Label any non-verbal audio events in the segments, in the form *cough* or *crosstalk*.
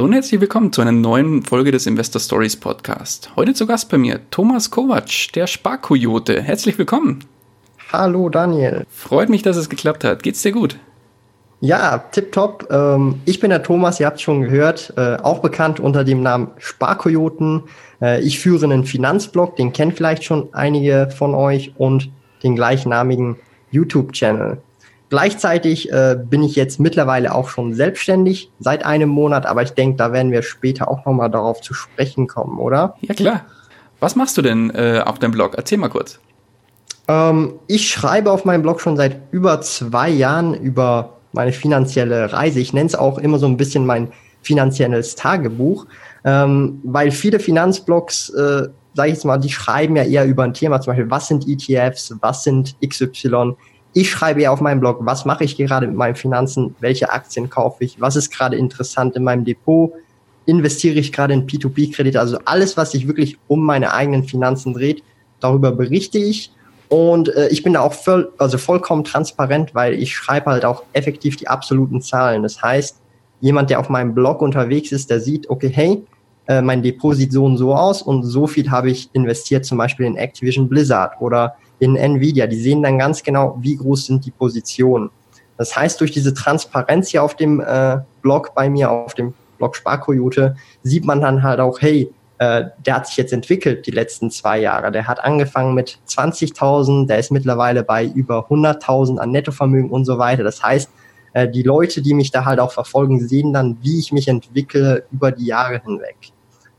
Hallo und herzlich willkommen zu einer neuen Folge des Investor Stories Podcast. Heute zu Gast bei mir Thomas Kovac, der Sparkoyote. Herzlich willkommen. Hallo Daniel. Freut mich, dass es geklappt hat. Geht's dir gut? Ja, tipptopp. Ähm, ich bin der Thomas, ihr habt es schon gehört, äh, auch bekannt unter dem Namen Sparkoyoten. Äh, ich führe einen Finanzblog, den kennt vielleicht schon einige von euch und den gleichnamigen YouTube-Channel. Gleichzeitig äh, bin ich jetzt mittlerweile auch schon selbstständig seit einem Monat, aber ich denke, da werden wir später auch nochmal darauf zu sprechen kommen, oder? Ja, klar. Was machst du denn äh, auf deinem Blog? Erzähl mal kurz. Ähm, ich schreibe auf meinem Blog schon seit über zwei Jahren über meine finanzielle Reise. Ich nenne es auch immer so ein bisschen mein finanzielles Tagebuch, ähm, weil viele Finanzblogs, äh, sage ich jetzt mal, die schreiben ja eher über ein Thema, zum Beispiel, was sind ETFs, was sind XY, ich schreibe ja auf meinem Blog, was mache ich gerade mit meinen Finanzen, welche Aktien kaufe ich, was ist gerade interessant in meinem Depot, investiere ich gerade in P2P-Kredite, also alles, was sich wirklich um meine eigenen Finanzen dreht, darüber berichte ich. Und äh, ich bin da auch voll, also vollkommen transparent, weil ich schreibe halt auch effektiv die absoluten Zahlen. Das heißt, jemand, der auf meinem Blog unterwegs ist, der sieht, okay, hey, äh, mein Depot sieht so und so aus und so viel habe ich investiert, zum Beispiel in Activision Blizzard oder in Nvidia. Die sehen dann ganz genau, wie groß sind die Positionen. Das heißt, durch diese Transparenz hier auf dem äh, Blog bei mir, auf dem Blog Sparkoyote, sieht man dann halt auch, hey, äh, der hat sich jetzt entwickelt die letzten zwei Jahre. Der hat angefangen mit 20.000, der ist mittlerweile bei über 100.000 an Nettovermögen und so weiter. Das heißt, äh, die Leute, die mich da halt auch verfolgen, sehen dann, wie ich mich entwickle über die Jahre hinweg.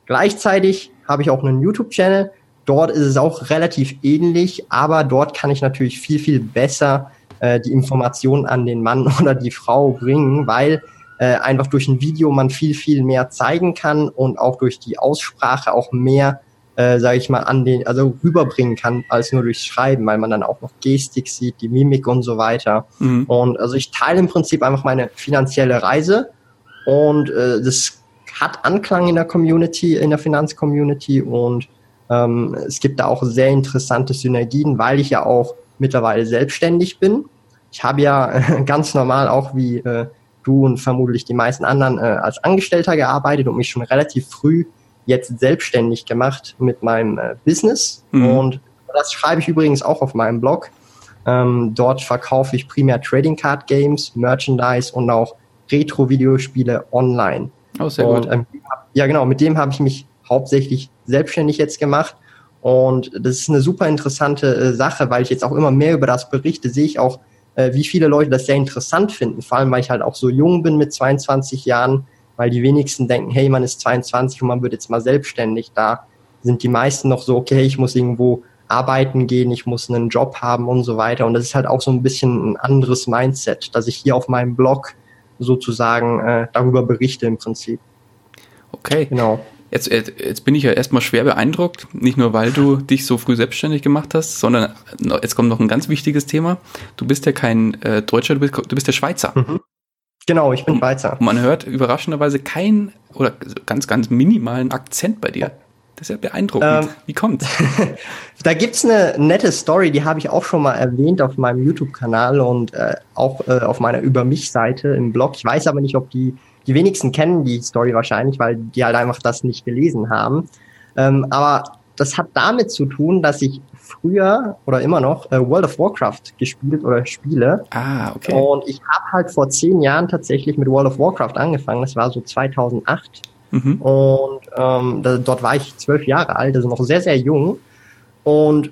Gleichzeitig habe ich auch einen YouTube-Channel, Dort ist es auch relativ ähnlich, aber dort kann ich natürlich viel, viel besser äh, die Informationen an den Mann *laughs* oder die Frau bringen, weil äh, einfach durch ein Video man viel, viel mehr zeigen kann und auch durch die Aussprache auch mehr, äh, sage ich mal, an den, also rüberbringen kann, als nur durchs Schreiben, weil man dann auch noch Gestik sieht, die Mimik und so weiter. Mhm. Und also ich teile im Prinzip einfach meine finanzielle Reise und äh, das hat Anklang in der Community, in der Finanzcommunity und ähm, es gibt da auch sehr interessante Synergien, weil ich ja auch mittlerweile selbstständig bin. Ich habe ja *laughs* ganz normal auch wie äh, du und vermutlich die meisten anderen äh, als Angestellter gearbeitet und mich schon relativ früh jetzt selbstständig gemacht mit meinem äh, Business. Mhm. Und das schreibe ich übrigens auch auf meinem Blog. Ähm, dort verkaufe ich primär Trading Card Games, Merchandise und auch Retro-Videospiele online. Oh, sehr und, gut. Ähm, ja, genau, mit dem habe ich mich hauptsächlich selbstständig jetzt gemacht. Und das ist eine super interessante äh, Sache, weil ich jetzt auch immer mehr über das berichte, sehe ich auch, äh, wie viele Leute das sehr interessant finden. Vor allem, weil ich halt auch so jung bin mit 22 Jahren, weil die wenigsten denken, hey, man ist 22 und man wird jetzt mal selbstständig. Da sind die meisten noch so, okay, ich muss irgendwo arbeiten gehen, ich muss einen Job haben und so weiter. Und das ist halt auch so ein bisschen ein anderes Mindset, dass ich hier auf meinem Blog sozusagen äh, darüber berichte im Prinzip. Okay. Genau. Jetzt, jetzt bin ich ja erstmal schwer beeindruckt, nicht nur weil du *laughs* dich so früh selbstständig gemacht hast, sondern jetzt kommt noch ein ganz wichtiges Thema. Du bist ja kein äh, Deutscher, du bist, du bist der Schweizer. Mhm. Genau, ich bin Schweizer. Und man hört überraschenderweise keinen oder ganz, ganz minimalen Akzent bei dir. Das ist ja beeindruckend. Ähm, Wie kommt's? *laughs* da gibt's eine nette Story, die habe ich auch schon mal erwähnt auf meinem YouTube-Kanal und äh, auch äh, auf meiner Über mich-Seite im Blog. Ich weiß aber nicht, ob die die wenigsten kennen die Story wahrscheinlich, weil die halt einfach das nicht gelesen haben. Ähm, aber das hat damit zu tun, dass ich früher oder immer noch äh, World of Warcraft gespielt oder spiele. Ah, okay. Und ich habe halt vor zehn Jahren tatsächlich mit World of Warcraft angefangen. Das war so 2008. Mhm. Und ähm, da, dort war ich zwölf Jahre alt, also noch sehr, sehr jung. Und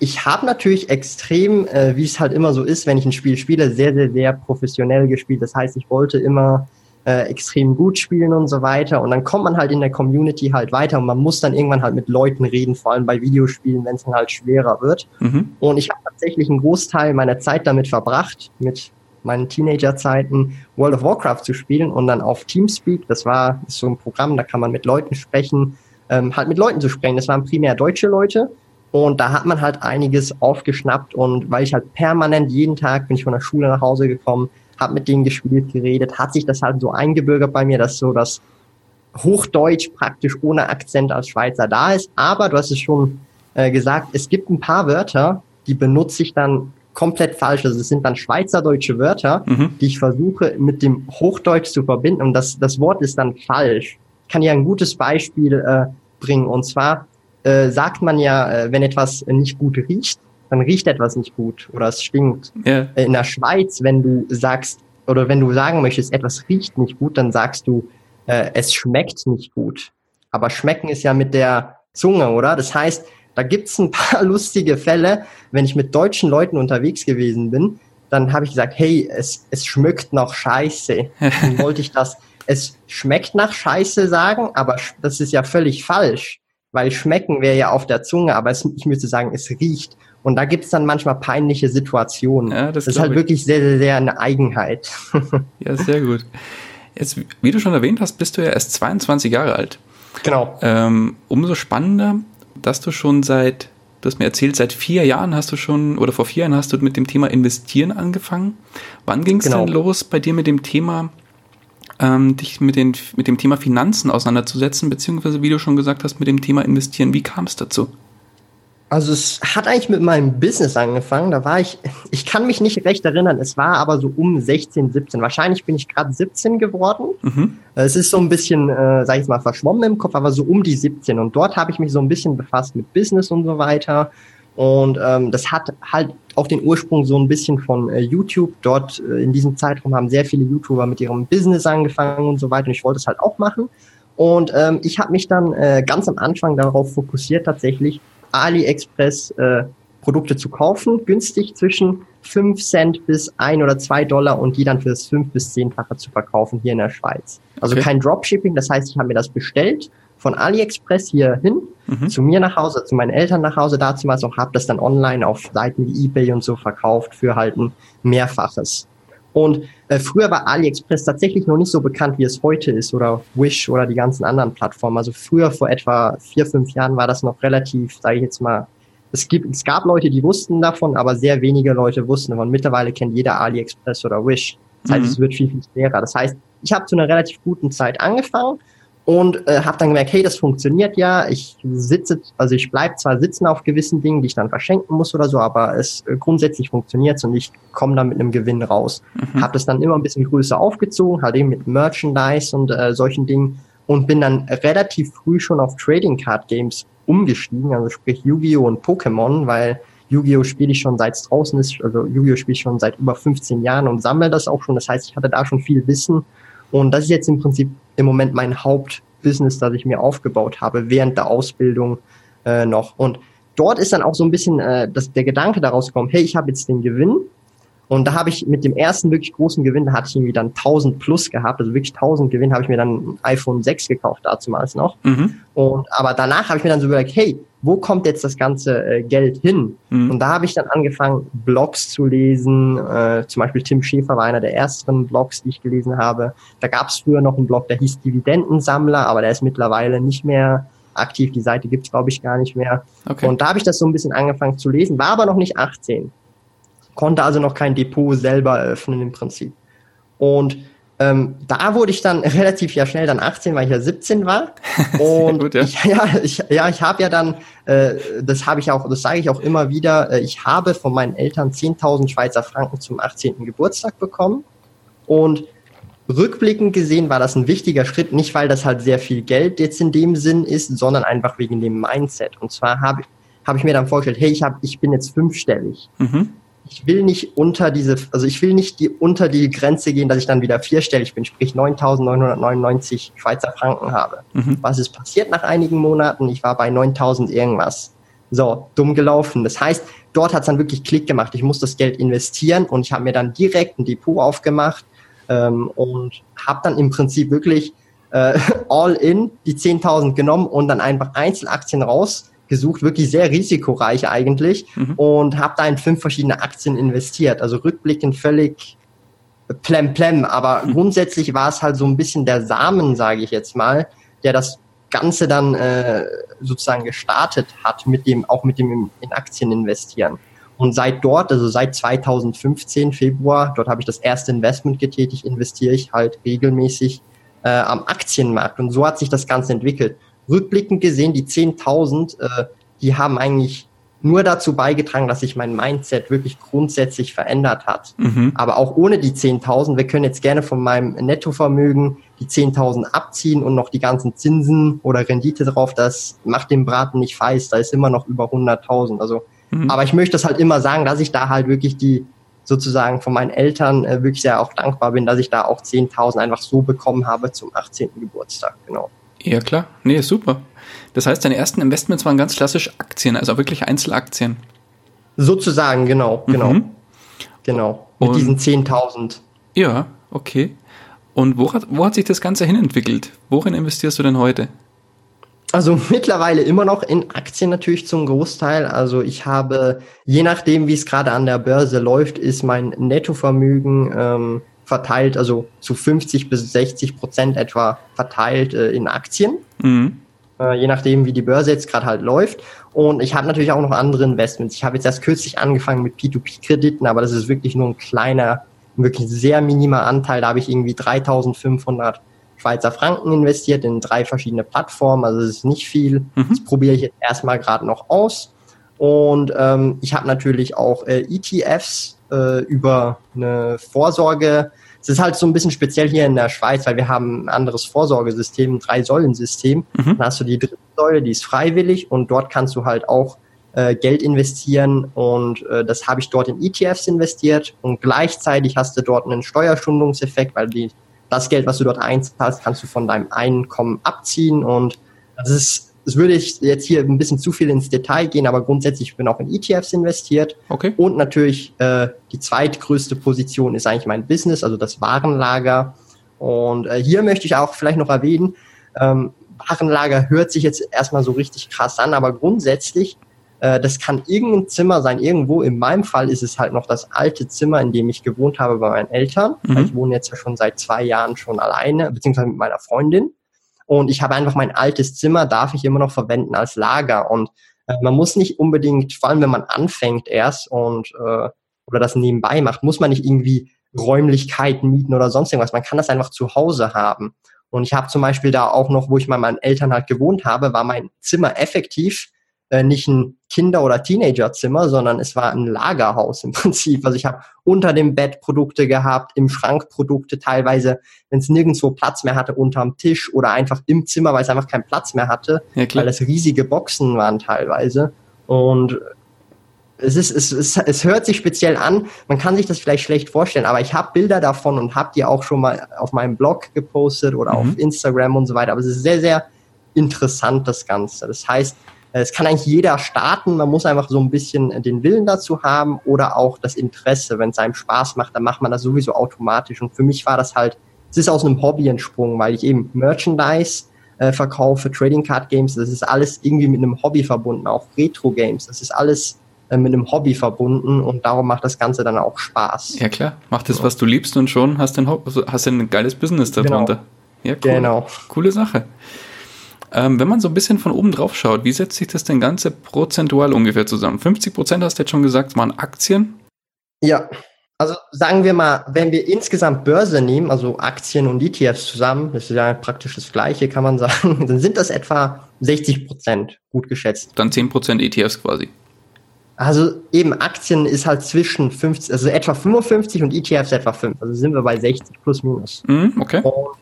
ich habe natürlich extrem, äh, wie es halt immer so ist, wenn ich ein Spiel spiele, sehr, sehr, sehr professionell gespielt. Das heißt, ich wollte immer äh, extrem gut spielen und so weiter. Und dann kommt man halt in der Community halt weiter und man muss dann irgendwann halt mit Leuten reden, vor allem bei Videospielen, wenn es dann halt schwerer wird. Mhm. Und ich habe tatsächlich einen Großteil meiner Zeit damit verbracht, mit meinen Teenagerzeiten World of Warcraft zu spielen und dann auf Teamspeak, das war so ein Programm, da kann man mit Leuten sprechen, ähm, halt mit Leuten zu sprechen. Das waren primär deutsche Leute und da hat man halt einiges aufgeschnappt und weil ich halt permanent jeden Tag bin ich von der Schule nach Hause gekommen, habe mit denen gespielt, geredet, hat sich das halt so eingebürgert bei mir, dass so das Hochdeutsch praktisch ohne Akzent als Schweizer da ist. Aber du hast es schon äh, gesagt, es gibt ein paar Wörter, die benutze ich dann komplett falsch. Also es sind dann schweizerdeutsche Wörter, mhm. die ich versuche mit dem Hochdeutsch zu verbinden und das, das Wort ist dann falsch. Ich kann ja ein gutes Beispiel äh, bringen und zwar äh, sagt man ja, äh, wenn etwas nicht gut riecht, dann riecht etwas nicht gut oder es stinkt. Yeah. In der Schweiz, wenn du sagst oder wenn du sagen möchtest, etwas riecht nicht gut, dann sagst du, äh, es schmeckt nicht gut. Aber schmecken ist ja mit der Zunge, oder? Das heißt, da gibt's ein *laughs* paar lustige Fälle, wenn ich mit deutschen Leuten unterwegs gewesen bin, dann habe ich gesagt, hey, es, es schmeckt noch scheiße. Dann *laughs* wollte ich das, es schmeckt nach scheiße sagen, aber das ist ja völlig falsch, weil schmecken wäre ja auf der Zunge, aber es, ich müsste sagen, es riecht. Und da gibt's dann manchmal peinliche Situationen. Ja, das, das ist halt ich. wirklich sehr, sehr, sehr eine Eigenheit. *laughs* ja, sehr gut. Jetzt, wie du schon erwähnt hast, bist du ja erst 22 Jahre alt. Genau. Ähm, umso spannender, dass du schon seit, du hast mir erzählt, seit vier Jahren hast du schon, oder vor vier Jahren hast du mit dem Thema Investieren angefangen. Wann ging es genau. denn los bei dir mit dem Thema, ähm, dich mit, den, mit dem Thema Finanzen auseinanderzusetzen, beziehungsweise wie du schon gesagt hast, mit dem Thema Investieren? Wie kam es dazu? Also es hat eigentlich mit meinem Business angefangen. Da war ich, *laughs* ich kann mich nicht recht erinnern, es war aber so um 16, 17. Wahrscheinlich bin ich gerade 17 geworden. Mhm. Es ist so ein bisschen, äh, sag ich mal, verschwommen im Kopf, aber so um die 17. Und dort habe ich mich so ein bisschen befasst mit Business und so weiter. Und ähm, das hat halt auch den Ursprung so ein bisschen von äh, YouTube. Dort äh, in diesem Zeitraum haben sehr viele YouTuber mit ihrem Business angefangen und so weiter. Und ich wollte es halt auch machen. Und ähm, ich habe mich dann äh, ganz am Anfang darauf fokussiert, tatsächlich AliExpress äh, Produkte zu kaufen, günstig zwischen 5 Cent bis 1 oder 2 Dollar und die dann für das 5 bis 10-fache zu verkaufen hier in der Schweiz. Also okay. kein Dropshipping, das heißt, ich habe mir das bestellt von AliExpress hier hin, mhm. zu mir nach Hause, zu meinen Eltern nach Hause dazu auch, habe das dann online auf Seiten wie Ebay und so verkauft für halt ein Mehrfaches. Und äh, früher war AliExpress tatsächlich noch nicht so bekannt, wie es heute ist oder Wish oder die ganzen anderen Plattformen. Also früher, vor etwa vier, fünf Jahren, war das noch relativ, sage ich jetzt mal, es, gibt, es gab Leute, die wussten davon, aber sehr wenige Leute wussten davon. Mittlerweile kennt jeder AliExpress oder Wish. Das heißt, mhm. es wird viel, viel schwerer. Das heißt, ich habe zu einer relativ guten Zeit angefangen und äh, habe dann gemerkt, hey, das funktioniert ja. Ich sitze, also ich bleib zwar sitzen auf gewissen Dingen, die ich dann verschenken muss oder so, aber es äh, grundsätzlich funktioniert und ich komme dann mit einem Gewinn raus. Mhm. Habe das dann immer ein bisschen größer aufgezogen, halt eben mit Merchandise und äh, solchen Dingen und bin dann relativ früh schon auf Trading Card Games umgestiegen, also sprich Yu-Gi-Oh und Pokémon, weil Yu-Gi-Oh spiele ich schon seit draußen ist, also Yu-Gi-Oh spiele ich schon seit über 15 Jahren und sammle das auch schon. Das heißt, ich hatte da schon viel Wissen und das ist jetzt im Prinzip im Moment mein Hauptbusiness, das ich mir aufgebaut habe während der Ausbildung äh, noch. Und dort ist dann auch so ein bisschen äh, das, der Gedanke daraus gekommen, hey, ich habe jetzt den Gewinn. Und da habe ich mit dem ersten wirklich großen Gewinn, da hatte ich irgendwie dann 1000 plus gehabt, also wirklich 1000 Gewinn, habe ich mir dann ein iPhone 6 gekauft, dazu noch. Mhm. Und, aber danach habe ich mir dann so überlegt, hey, wo kommt jetzt das ganze äh, Geld hin? Mhm. Und da habe ich dann angefangen, Blogs zu lesen. Äh, zum Beispiel Tim Schäfer war einer der ersten Blogs, die ich gelesen habe. Da gab es früher noch einen Blog, der hieß Dividendensammler, aber der ist mittlerweile nicht mehr aktiv. Die Seite gibt's glaube ich, gar nicht mehr. Okay. Und da habe ich das so ein bisschen angefangen zu lesen, war aber noch nicht 18. Konnte also noch kein Depot selber eröffnen im Prinzip. Und ähm, da wurde ich dann relativ ja schnell dann 18, weil ich ja 17 war. *laughs* Und gut, ja. Ich, ja, ich, ja, ich habe ja dann, äh, das habe ich auch, das sage ich auch immer wieder, äh, ich habe von meinen Eltern 10.000 Schweizer Franken zum 18. Geburtstag bekommen. Und rückblickend gesehen war das ein wichtiger Schritt, nicht weil das halt sehr viel Geld jetzt in dem Sinn ist, sondern einfach wegen dem Mindset. Und zwar habe hab ich mir dann vorgestellt, hey, ich, hab, ich bin jetzt fünfstellig. Mhm ich will nicht unter diese, also ich will nicht die, unter die Grenze gehen, dass ich dann wieder vierstellig bin, sprich 9.999 Schweizer Franken habe. Mhm. Was ist passiert nach einigen Monaten? Ich war bei 9.000 irgendwas. So, dumm gelaufen. Das heißt, dort hat es dann wirklich Klick gemacht. Ich muss das Geld investieren und ich habe mir dann direkt ein Depot aufgemacht ähm, und habe dann im Prinzip wirklich äh, *laughs* all in die 10.000 genommen und dann einfach Einzelaktien raus gesucht, wirklich sehr risikoreich eigentlich mhm. und habe da in fünf verschiedene Aktien investiert. Also rückblickend völlig plem plem, aber mhm. grundsätzlich war es halt so ein bisschen der Samen, sage ich jetzt mal, der das Ganze dann äh, sozusagen gestartet hat, mit dem, auch mit dem in Aktien investieren. Und seit dort, also seit 2015 Februar, dort habe ich das erste Investment getätigt, investiere ich halt regelmäßig äh, am Aktienmarkt. Und so hat sich das Ganze entwickelt. Rückblickend gesehen, die 10.000, äh, die haben eigentlich nur dazu beigetragen, dass sich mein Mindset wirklich grundsätzlich verändert hat. Mhm. Aber auch ohne die 10.000, wir können jetzt gerne von meinem Nettovermögen die 10.000 abziehen und noch die ganzen Zinsen oder Rendite drauf, das macht den Braten nicht feiß, da ist immer noch über 100.000. Also, mhm. aber ich möchte das halt immer sagen, dass ich da halt wirklich die sozusagen von meinen Eltern äh, wirklich sehr auch dankbar bin, dass ich da auch 10.000 einfach so bekommen habe zum 18. Geburtstag, genau. Ja, klar. Nee, super. Das heißt, deine ersten Investments waren ganz klassisch Aktien, also wirklich Einzelaktien. Sozusagen, genau, genau. Mhm. Genau. Mit Und, diesen 10.000. Ja, okay. Und wo hat, wo hat sich das Ganze hinentwickelt? Worin investierst du denn heute? Also mittlerweile immer noch in Aktien natürlich zum Großteil. Also ich habe, je nachdem, wie es gerade an der Börse läuft, ist mein Nettovermögen ähm, verteilt, also zu 50 bis 60 Prozent etwa verteilt äh, in Aktien. Mhm. Äh, je nachdem, wie die Börse jetzt gerade halt läuft. Und ich habe natürlich auch noch andere Investments. Ich habe jetzt erst kürzlich angefangen mit P2P-Krediten, aber das ist wirklich nur ein kleiner, wirklich sehr minimer Anteil. Da habe ich irgendwie 3500 Schweizer Franken investiert in drei verschiedene Plattformen. Also es ist nicht viel. Mhm. Das probiere ich jetzt erstmal gerade noch aus. Und ähm, ich habe natürlich auch äh, ETFs äh, über eine Vorsorge. Es ist halt so ein bisschen speziell hier in der Schweiz, weil wir haben ein anderes Vorsorgesystem, ein Drei-Säulen-System. Mhm. Dann hast du die dritte Säule, die ist freiwillig und dort kannst du halt auch äh, Geld investieren und äh, das habe ich dort in ETFs investiert und gleichzeitig hast du dort einen Steuerstundungseffekt, weil die, das Geld, was du dort einzahlst, kannst du von deinem Einkommen abziehen und das ist das würde ich jetzt hier ein bisschen zu viel ins Detail gehen, aber grundsätzlich bin ich auch in ETFs investiert. Okay. Und natürlich äh, die zweitgrößte Position ist eigentlich mein Business, also das Warenlager. Und äh, hier möchte ich auch vielleicht noch erwähnen, ähm, Warenlager hört sich jetzt erstmal so richtig krass an, aber grundsätzlich, äh, das kann irgendein Zimmer sein, irgendwo. In meinem Fall ist es halt noch das alte Zimmer, in dem ich gewohnt habe bei meinen Eltern. Mhm. Ich wohne jetzt ja schon seit zwei Jahren schon alleine, beziehungsweise mit meiner Freundin. Und ich habe einfach mein altes Zimmer, darf ich immer noch verwenden als Lager. Und äh, man muss nicht unbedingt, vor allem wenn man anfängt erst und äh, oder das nebenbei macht, muss man nicht irgendwie Räumlichkeiten mieten oder sonst irgendwas. Man kann das einfach zu Hause haben. Und ich habe zum Beispiel da auch noch, wo ich bei meinen Eltern halt gewohnt habe, war mein Zimmer effektiv äh, nicht ein Kinder- oder Teenagerzimmer, sondern es war ein Lagerhaus im *laughs* Prinzip. Also ich habe unter dem Bett Produkte gehabt, im Schrank Produkte, teilweise, wenn es nirgendwo Platz mehr hatte, unterm Tisch oder einfach im Zimmer, weil es einfach keinen Platz mehr hatte, ja, weil das riesige Boxen waren teilweise. Und es, ist, es, es, es hört sich speziell an, man kann sich das vielleicht schlecht vorstellen, aber ich habe Bilder davon und habe die auch schon mal auf meinem Blog gepostet oder mhm. auf Instagram und so weiter. Aber es ist sehr, sehr interessant, das Ganze. Das heißt, es kann eigentlich jeder starten, man muss einfach so ein bisschen den Willen dazu haben oder auch das Interesse. Wenn es einem Spaß macht, dann macht man das sowieso automatisch. Und für mich war das halt, es ist aus einem Hobby entsprungen, weil ich eben Merchandise äh, verkaufe, Trading Card Games, das ist alles irgendwie mit einem Hobby verbunden, auch Retro Games, das ist alles äh, mit einem Hobby verbunden und darum macht das Ganze dann auch Spaß. Ja klar, mach das, was du liebst und schon hast du ein, hast ein geiles Business darunter. Genau. Ja, cool. Genau. Coole Sache. Ähm, wenn man so ein bisschen von oben drauf schaut, wie setzt sich das denn Ganze prozentual ungefähr zusammen? 50 Prozent hast du jetzt schon gesagt, waren Aktien? Ja, also sagen wir mal, wenn wir insgesamt Börse nehmen, also Aktien und ETFs zusammen, das ist ja praktisch das Gleiche, kann man sagen, *laughs* dann sind das etwa 60 Prozent, gut geschätzt. Dann 10 Prozent ETFs quasi. Also eben Aktien ist halt zwischen 50, also etwa 55 und ETFs etwa 5. Also sind wir bei 60 plus minus. Mm, okay. Und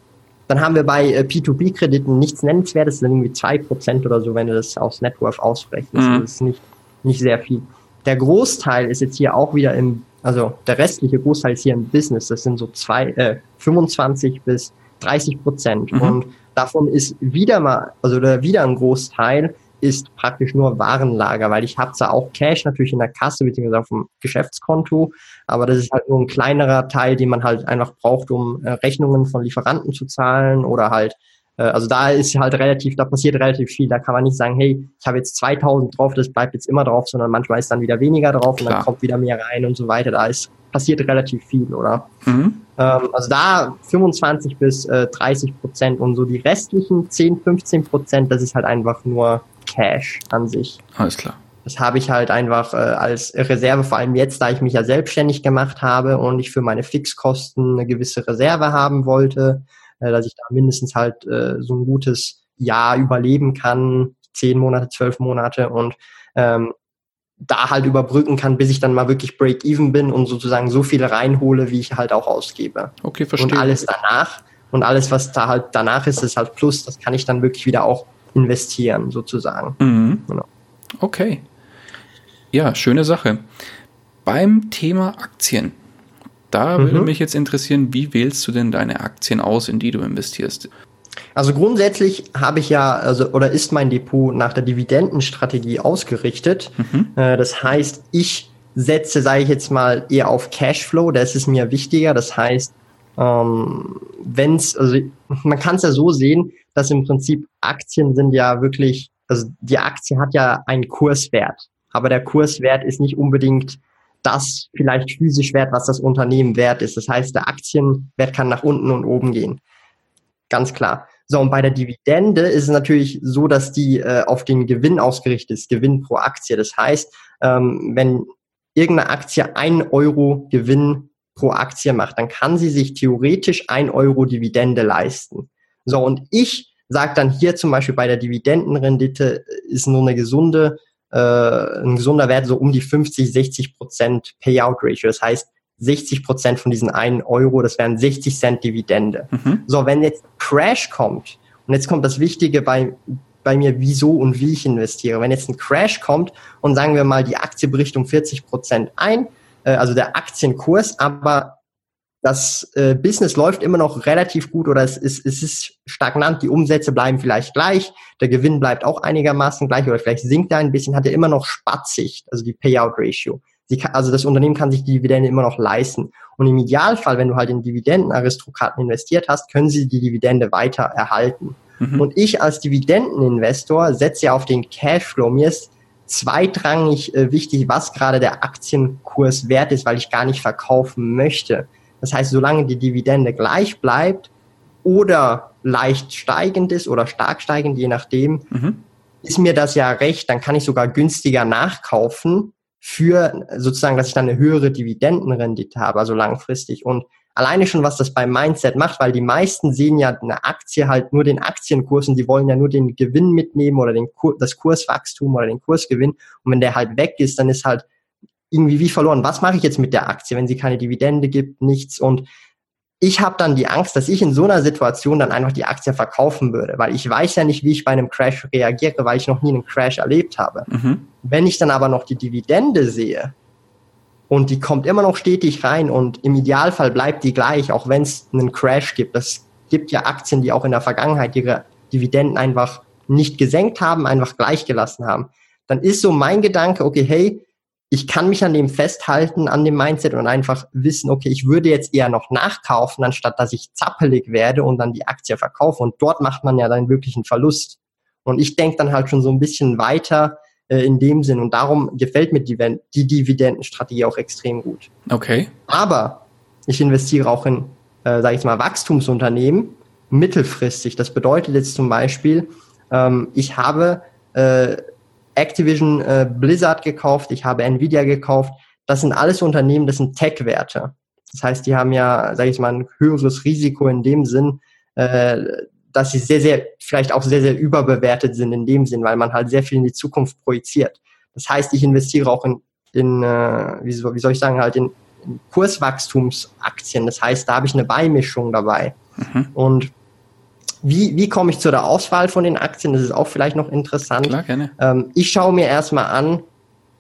dann haben wir bei äh, P2P-Krediten nichts Nennenswertes, sind irgendwie zwei Prozent oder so, wenn du das aus Networth ausrechnest. Mhm. Das ist nicht, nicht sehr viel. Der Großteil ist jetzt hier auch wieder im, also der restliche Großteil ist hier im Business. Das sind so zwei, äh, 25 bis 30 Prozent. Mhm. Und davon ist wieder mal, also wieder ein Großteil ist praktisch nur Warenlager, weil ich habe zwar auch Cash natürlich in der Kasse beziehungsweise auf dem Geschäftskonto, aber das ist halt nur ein kleinerer Teil, den man halt einfach braucht, um äh, Rechnungen von Lieferanten zu zahlen oder halt äh, also da ist halt relativ, da passiert relativ viel. Da kann man nicht sagen, hey, ich habe jetzt 2000 drauf, das bleibt jetzt immer drauf, sondern manchmal ist dann wieder weniger drauf Klar. und dann kommt wieder mehr rein und so weiter. Da ist passiert relativ viel, oder? Mhm. Ähm, also da 25 bis äh, 30 Prozent und so die restlichen 10, 15 Prozent, das ist halt einfach nur Cash an sich. Alles klar. Das habe ich halt einfach äh, als Reserve, vor allem jetzt, da ich mich ja selbstständig gemacht habe und ich für meine Fixkosten eine gewisse Reserve haben wollte, äh, dass ich da mindestens halt äh, so ein gutes Jahr überleben kann, zehn Monate, zwölf Monate und ähm, da halt überbrücken kann, bis ich dann mal wirklich Break-Even bin und sozusagen so viel reinhole, wie ich halt auch ausgebe. Okay, verstehe. Und alles danach und alles, was da halt danach ist, ist halt Plus, das kann ich dann wirklich wieder auch investieren, sozusagen. Mhm. Genau. Okay. Ja, schöne Sache. Beim Thema Aktien, da würde mhm. mich jetzt interessieren, wie wählst du denn deine Aktien aus, in die du investierst? Also grundsätzlich habe ich ja, also oder ist mein Depot nach der Dividendenstrategie ausgerichtet. Mhm. Äh, das heißt, ich setze, sage ich jetzt mal, eher auf Cashflow. Das ist mir wichtiger. Das heißt, ähm, wenn es, also man kann es ja so sehen, dass im Prinzip Aktien sind ja wirklich, also die Aktie hat ja einen Kurswert, aber der Kurswert ist nicht unbedingt das vielleicht physisch wert, was das Unternehmen wert ist. Das heißt, der Aktienwert kann nach unten und oben gehen. Ganz klar. So, und bei der Dividende ist es natürlich so, dass die äh, auf den Gewinn ausgerichtet ist, Gewinn pro Aktie. Das heißt, ähm, wenn irgendeine Aktie ein Euro Gewinn pro Aktie macht, dann kann sie sich theoretisch ein Euro Dividende leisten. So, und ich sage dann hier zum Beispiel bei der Dividendenrendite ist nur eine gesunde, äh, ein gesunder Wert so um die 50, 60 Prozent Payout Ratio. Das heißt, 60 Prozent von diesen einen Euro, das wären 60 Cent Dividende. Mhm. So, wenn jetzt Crash kommt, und jetzt kommt das Wichtige bei, bei mir, wieso und wie ich investiere. Wenn jetzt ein Crash kommt und sagen wir mal, die Aktie bricht um 40 Prozent ein, äh, also der Aktienkurs, aber das äh, Business läuft immer noch relativ gut oder es ist, es ist stagnant, die Umsätze bleiben vielleicht gleich, der Gewinn bleibt auch einigermaßen gleich oder vielleicht sinkt er ein bisschen, hat er immer noch Spatzsicht, also die Payout Ratio. Kann, also das Unternehmen kann sich die Dividende immer noch leisten. Und im Idealfall, wenn du halt in Dividendenaristokraten investiert hast, können sie die Dividende weiter erhalten. Mhm. Und ich als Dividendeninvestor setze ja auf den Cashflow. Mir ist zweitrangig äh, wichtig, was gerade der Aktienkurs wert ist, weil ich gar nicht verkaufen möchte. Das heißt, solange die Dividende gleich bleibt oder leicht steigend ist oder stark steigend, je nachdem, mhm. ist mir das ja recht. Dann kann ich sogar günstiger nachkaufen für sozusagen, dass ich dann eine höhere Dividendenrendite habe, also langfristig. Und alleine schon, was das beim Mindset macht, weil die meisten sehen ja eine Aktie halt nur den Aktienkurs und die wollen ja nur den Gewinn mitnehmen oder den Kur das Kurswachstum oder den Kursgewinn. Und wenn der halt weg ist, dann ist halt irgendwie wie verloren. Was mache ich jetzt mit der Aktie, wenn sie keine Dividende gibt, nichts? Und ich habe dann die Angst, dass ich in so einer Situation dann einfach die Aktie verkaufen würde, weil ich weiß ja nicht, wie ich bei einem Crash reagiere, weil ich noch nie einen Crash erlebt habe. Mhm. Wenn ich dann aber noch die Dividende sehe und die kommt immer noch stetig rein und im Idealfall bleibt die gleich, auch wenn es einen Crash gibt. Es gibt ja Aktien, die auch in der Vergangenheit ihre Dividenden einfach nicht gesenkt haben, einfach gleich gelassen haben. Dann ist so mein Gedanke, okay, hey, ich kann mich an dem festhalten, an dem Mindset und einfach wissen, okay, ich würde jetzt eher noch nachkaufen, anstatt dass ich zappelig werde und dann die Aktie verkaufe. Und dort macht man ja dann wirklich einen Verlust. Und ich denke dann halt schon so ein bisschen weiter äh, in dem Sinn. Und darum gefällt mir die, die Dividendenstrategie auch extrem gut. Okay. Aber ich investiere auch in, äh, sage ich mal, Wachstumsunternehmen mittelfristig. Das bedeutet jetzt zum Beispiel, ähm, ich habe äh, Activision äh, Blizzard gekauft, ich habe Nvidia gekauft. Das sind alles Unternehmen, das sind Tech-Werte. Das heißt, die haben ja, sage ich mal, ein höheres Risiko in dem Sinn, äh, dass sie sehr, sehr, vielleicht auch sehr, sehr überbewertet sind in dem Sinn, weil man halt sehr viel in die Zukunft projiziert. Das heißt, ich investiere auch in, in äh, wie, soll, wie soll ich sagen, halt in, in Kurswachstumsaktien. Das heißt, da habe ich eine Beimischung dabei. Mhm. Und wie, wie komme ich zu der Auswahl von den Aktien? Das ist auch vielleicht noch interessant. Klar, gerne. Ähm, ich schaue mir erstmal an,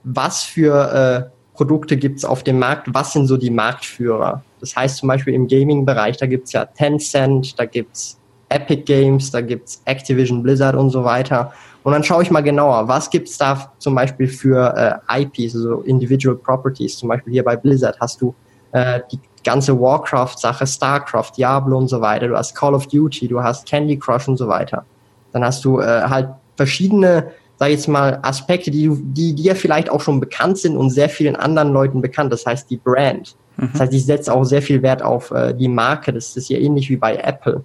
was für äh, Produkte gibt es auf dem Markt, was sind so die Marktführer. Das heißt zum Beispiel im Gaming-Bereich, da gibt es ja Tencent, da gibt es Epic Games, da gibt es Activision, Blizzard und so weiter. Und dann schaue ich mal genauer, was gibt es da zum Beispiel für äh, IPs, also Individual Properties. Zum Beispiel hier bei Blizzard hast du äh, die ganze Warcraft-Sache, StarCraft, Diablo und so weiter. Du hast Call of Duty, du hast Candy Crush und so weiter. Dann hast du äh, halt verschiedene, sag ich jetzt mal, Aspekte, die, die dir vielleicht auch schon bekannt sind und sehr vielen anderen Leuten bekannt. Das heißt, die Brand. Mhm. Das heißt, ich setze auch sehr viel Wert auf äh, die Marke. Das ist ja ähnlich wie bei Apple.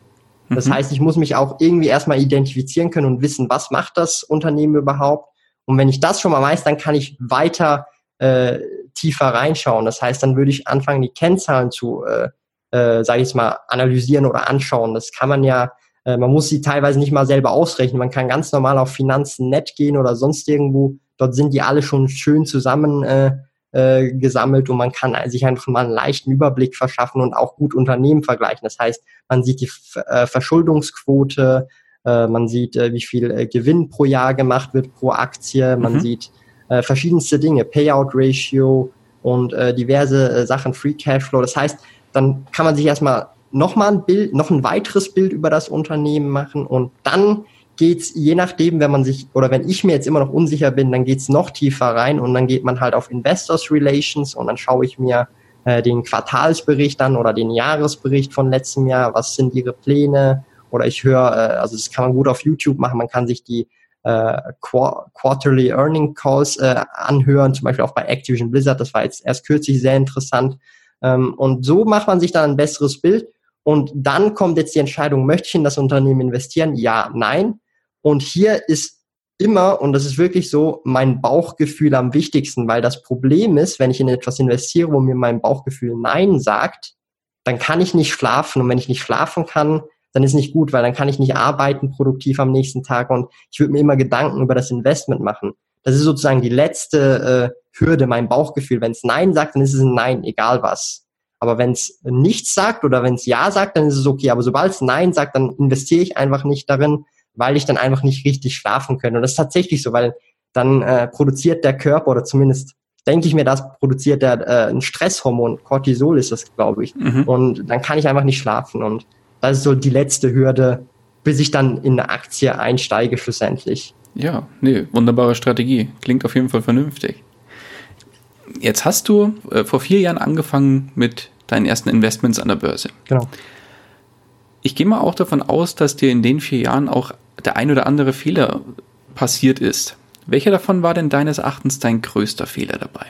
Das mhm. heißt, ich muss mich auch irgendwie erstmal identifizieren können und wissen, was macht das Unternehmen überhaupt. Und wenn ich das schon mal weiß, dann kann ich weiter äh, tiefer reinschauen. Das heißt, dann würde ich anfangen, die Kennzahlen zu, äh, äh, sage ich mal, analysieren oder anschauen. Das kann man ja, äh, man muss sie teilweise nicht mal selber ausrechnen. Man kann ganz normal auf Finanzen.net gehen oder sonst irgendwo. Dort sind die alle schon schön zusammen äh, äh, gesammelt und man kann sich einfach mal einen leichten Überblick verschaffen und auch gut Unternehmen vergleichen. Das heißt, man sieht die äh, Verschuldungsquote, äh, man sieht, äh, wie viel äh, Gewinn pro Jahr gemacht wird pro Aktie, man mhm. sieht äh, verschiedenste Dinge, Payout Ratio und äh, diverse äh, Sachen, Free Cashflow. Das heißt, dann kann man sich erstmal nochmal ein Bild, noch ein weiteres Bild über das Unternehmen machen und dann geht's je nachdem, wenn man sich oder wenn ich mir jetzt immer noch unsicher bin, dann geht's noch tiefer rein und dann geht man halt auf Investors Relations und dann schaue ich mir äh, den Quartalsbericht an oder den Jahresbericht von letztem Jahr, was sind ihre Pläne oder ich höre, äh, also das kann man gut auf YouTube machen, man kann sich die äh, Quarterly Earning Calls äh, anhören, zum Beispiel auch bei Activision Blizzard, das war jetzt erst kürzlich sehr interessant. Ähm, und so macht man sich dann ein besseres Bild. Und dann kommt jetzt die Entscheidung, möchte ich in das Unternehmen investieren? Ja, nein. Und hier ist immer, und das ist wirklich so, mein Bauchgefühl am wichtigsten, weil das Problem ist, wenn ich in etwas investiere, wo mir mein Bauchgefühl Nein sagt, dann kann ich nicht schlafen. Und wenn ich nicht schlafen kann, dann ist nicht gut, weil dann kann ich nicht arbeiten produktiv am nächsten Tag und ich würde mir immer Gedanken über das Investment machen. Das ist sozusagen die letzte äh, Hürde, mein Bauchgefühl. Wenn es Nein sagt, dann ist es ein Nein, egal was. Aber wenn es nichts sagt oder wenn es Ja sagt, dann ist es okay. Aber sobald es Nein sagt, dann investiere ich einfach nicht darin, weil ich dann einfach nicht richtig schlafen kann. Und das ist tatsächlich so, weil dann äh, produziert der Körper oder zumindest denke ich mir, das produziert der äh, ein Stresshormon, Cortisol ist das, glaube ich. Mhm. Und dann kann ich einfach nicht schlafen. Und das ist so die letzte Hürde, bis ich dann in eine Aktie einsteige schlussendlich. Ja, nee, wunderbare Strategie. Klingt auf jeden Fall vernünftig. Jetzt hast du äh, vor vier Jahren angefangen mit deinen ersten Investments an der Börse. Genau. Ich gehe mal auch davon aus, dass dir in den vier Jahren auch der ein oder andere Fehler passiert ist. Welcher davon war denn deines Erachtens dein größter Fehler dabei?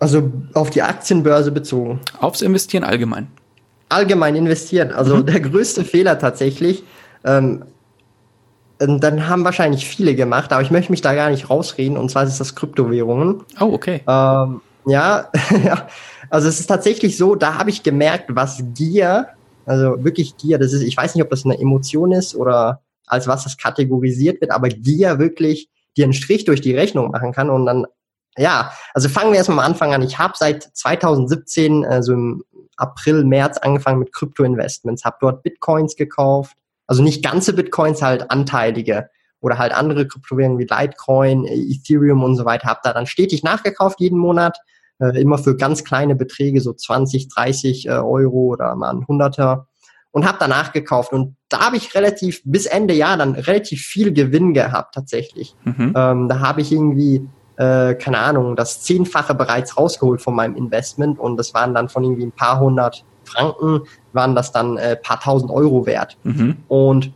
Also auf die Aktienbörse bezogen. Aufs Investieren allgemein allgemein investieren. Also mhm. der größte Fehler tatsächlich. Ähm, dann haben wahrscheinlich viele gemacht, aber ich möchte mich da gar nicht rausreden. Und zwar ist das Kryptowährungen. Oh, okay. Ähm, *laughs* ja, also es ist tatsächlich so, da habe ich gemerkt, was Gier, also wirklich Gier, das ist, ich weiß nicht, ob das eine Emotion ist oder als was das kategorisiert wird, aber Gier wirklich dir einen Strich durch die Rechnung machen kann und dann ja, also fangen wir erstmal am Anfang an. Ich habe seit 2017, äh, so im April, März angefangen mit Krypto-Investments, habe dort Bitcoins gekauft, also nicht ganze Bitcoins, halt anteilige oder halt andere Kryptowährungen wie Litecoin, Ethereum und so weiter, habe da dann stetig nachgekauft jeden Monat, äh, immer für ganz kleine Beträge, so 20, 30 äh, Euro oder mal ein Hunderter und habe danach gekauft und da habe ich relativ bis Ende Jahr dann relativ viel Gewinn gehabt tatsächlich. Mhm. Ähm, da habe ich irgendwie äh, keine Ahnung, das Zehnfache bereits rausgeholt von meinem Investment und das waren dann von irgendwie ein paar hundert Franken, waren das dann äh, paar tausend Euro wert. Mhm. Und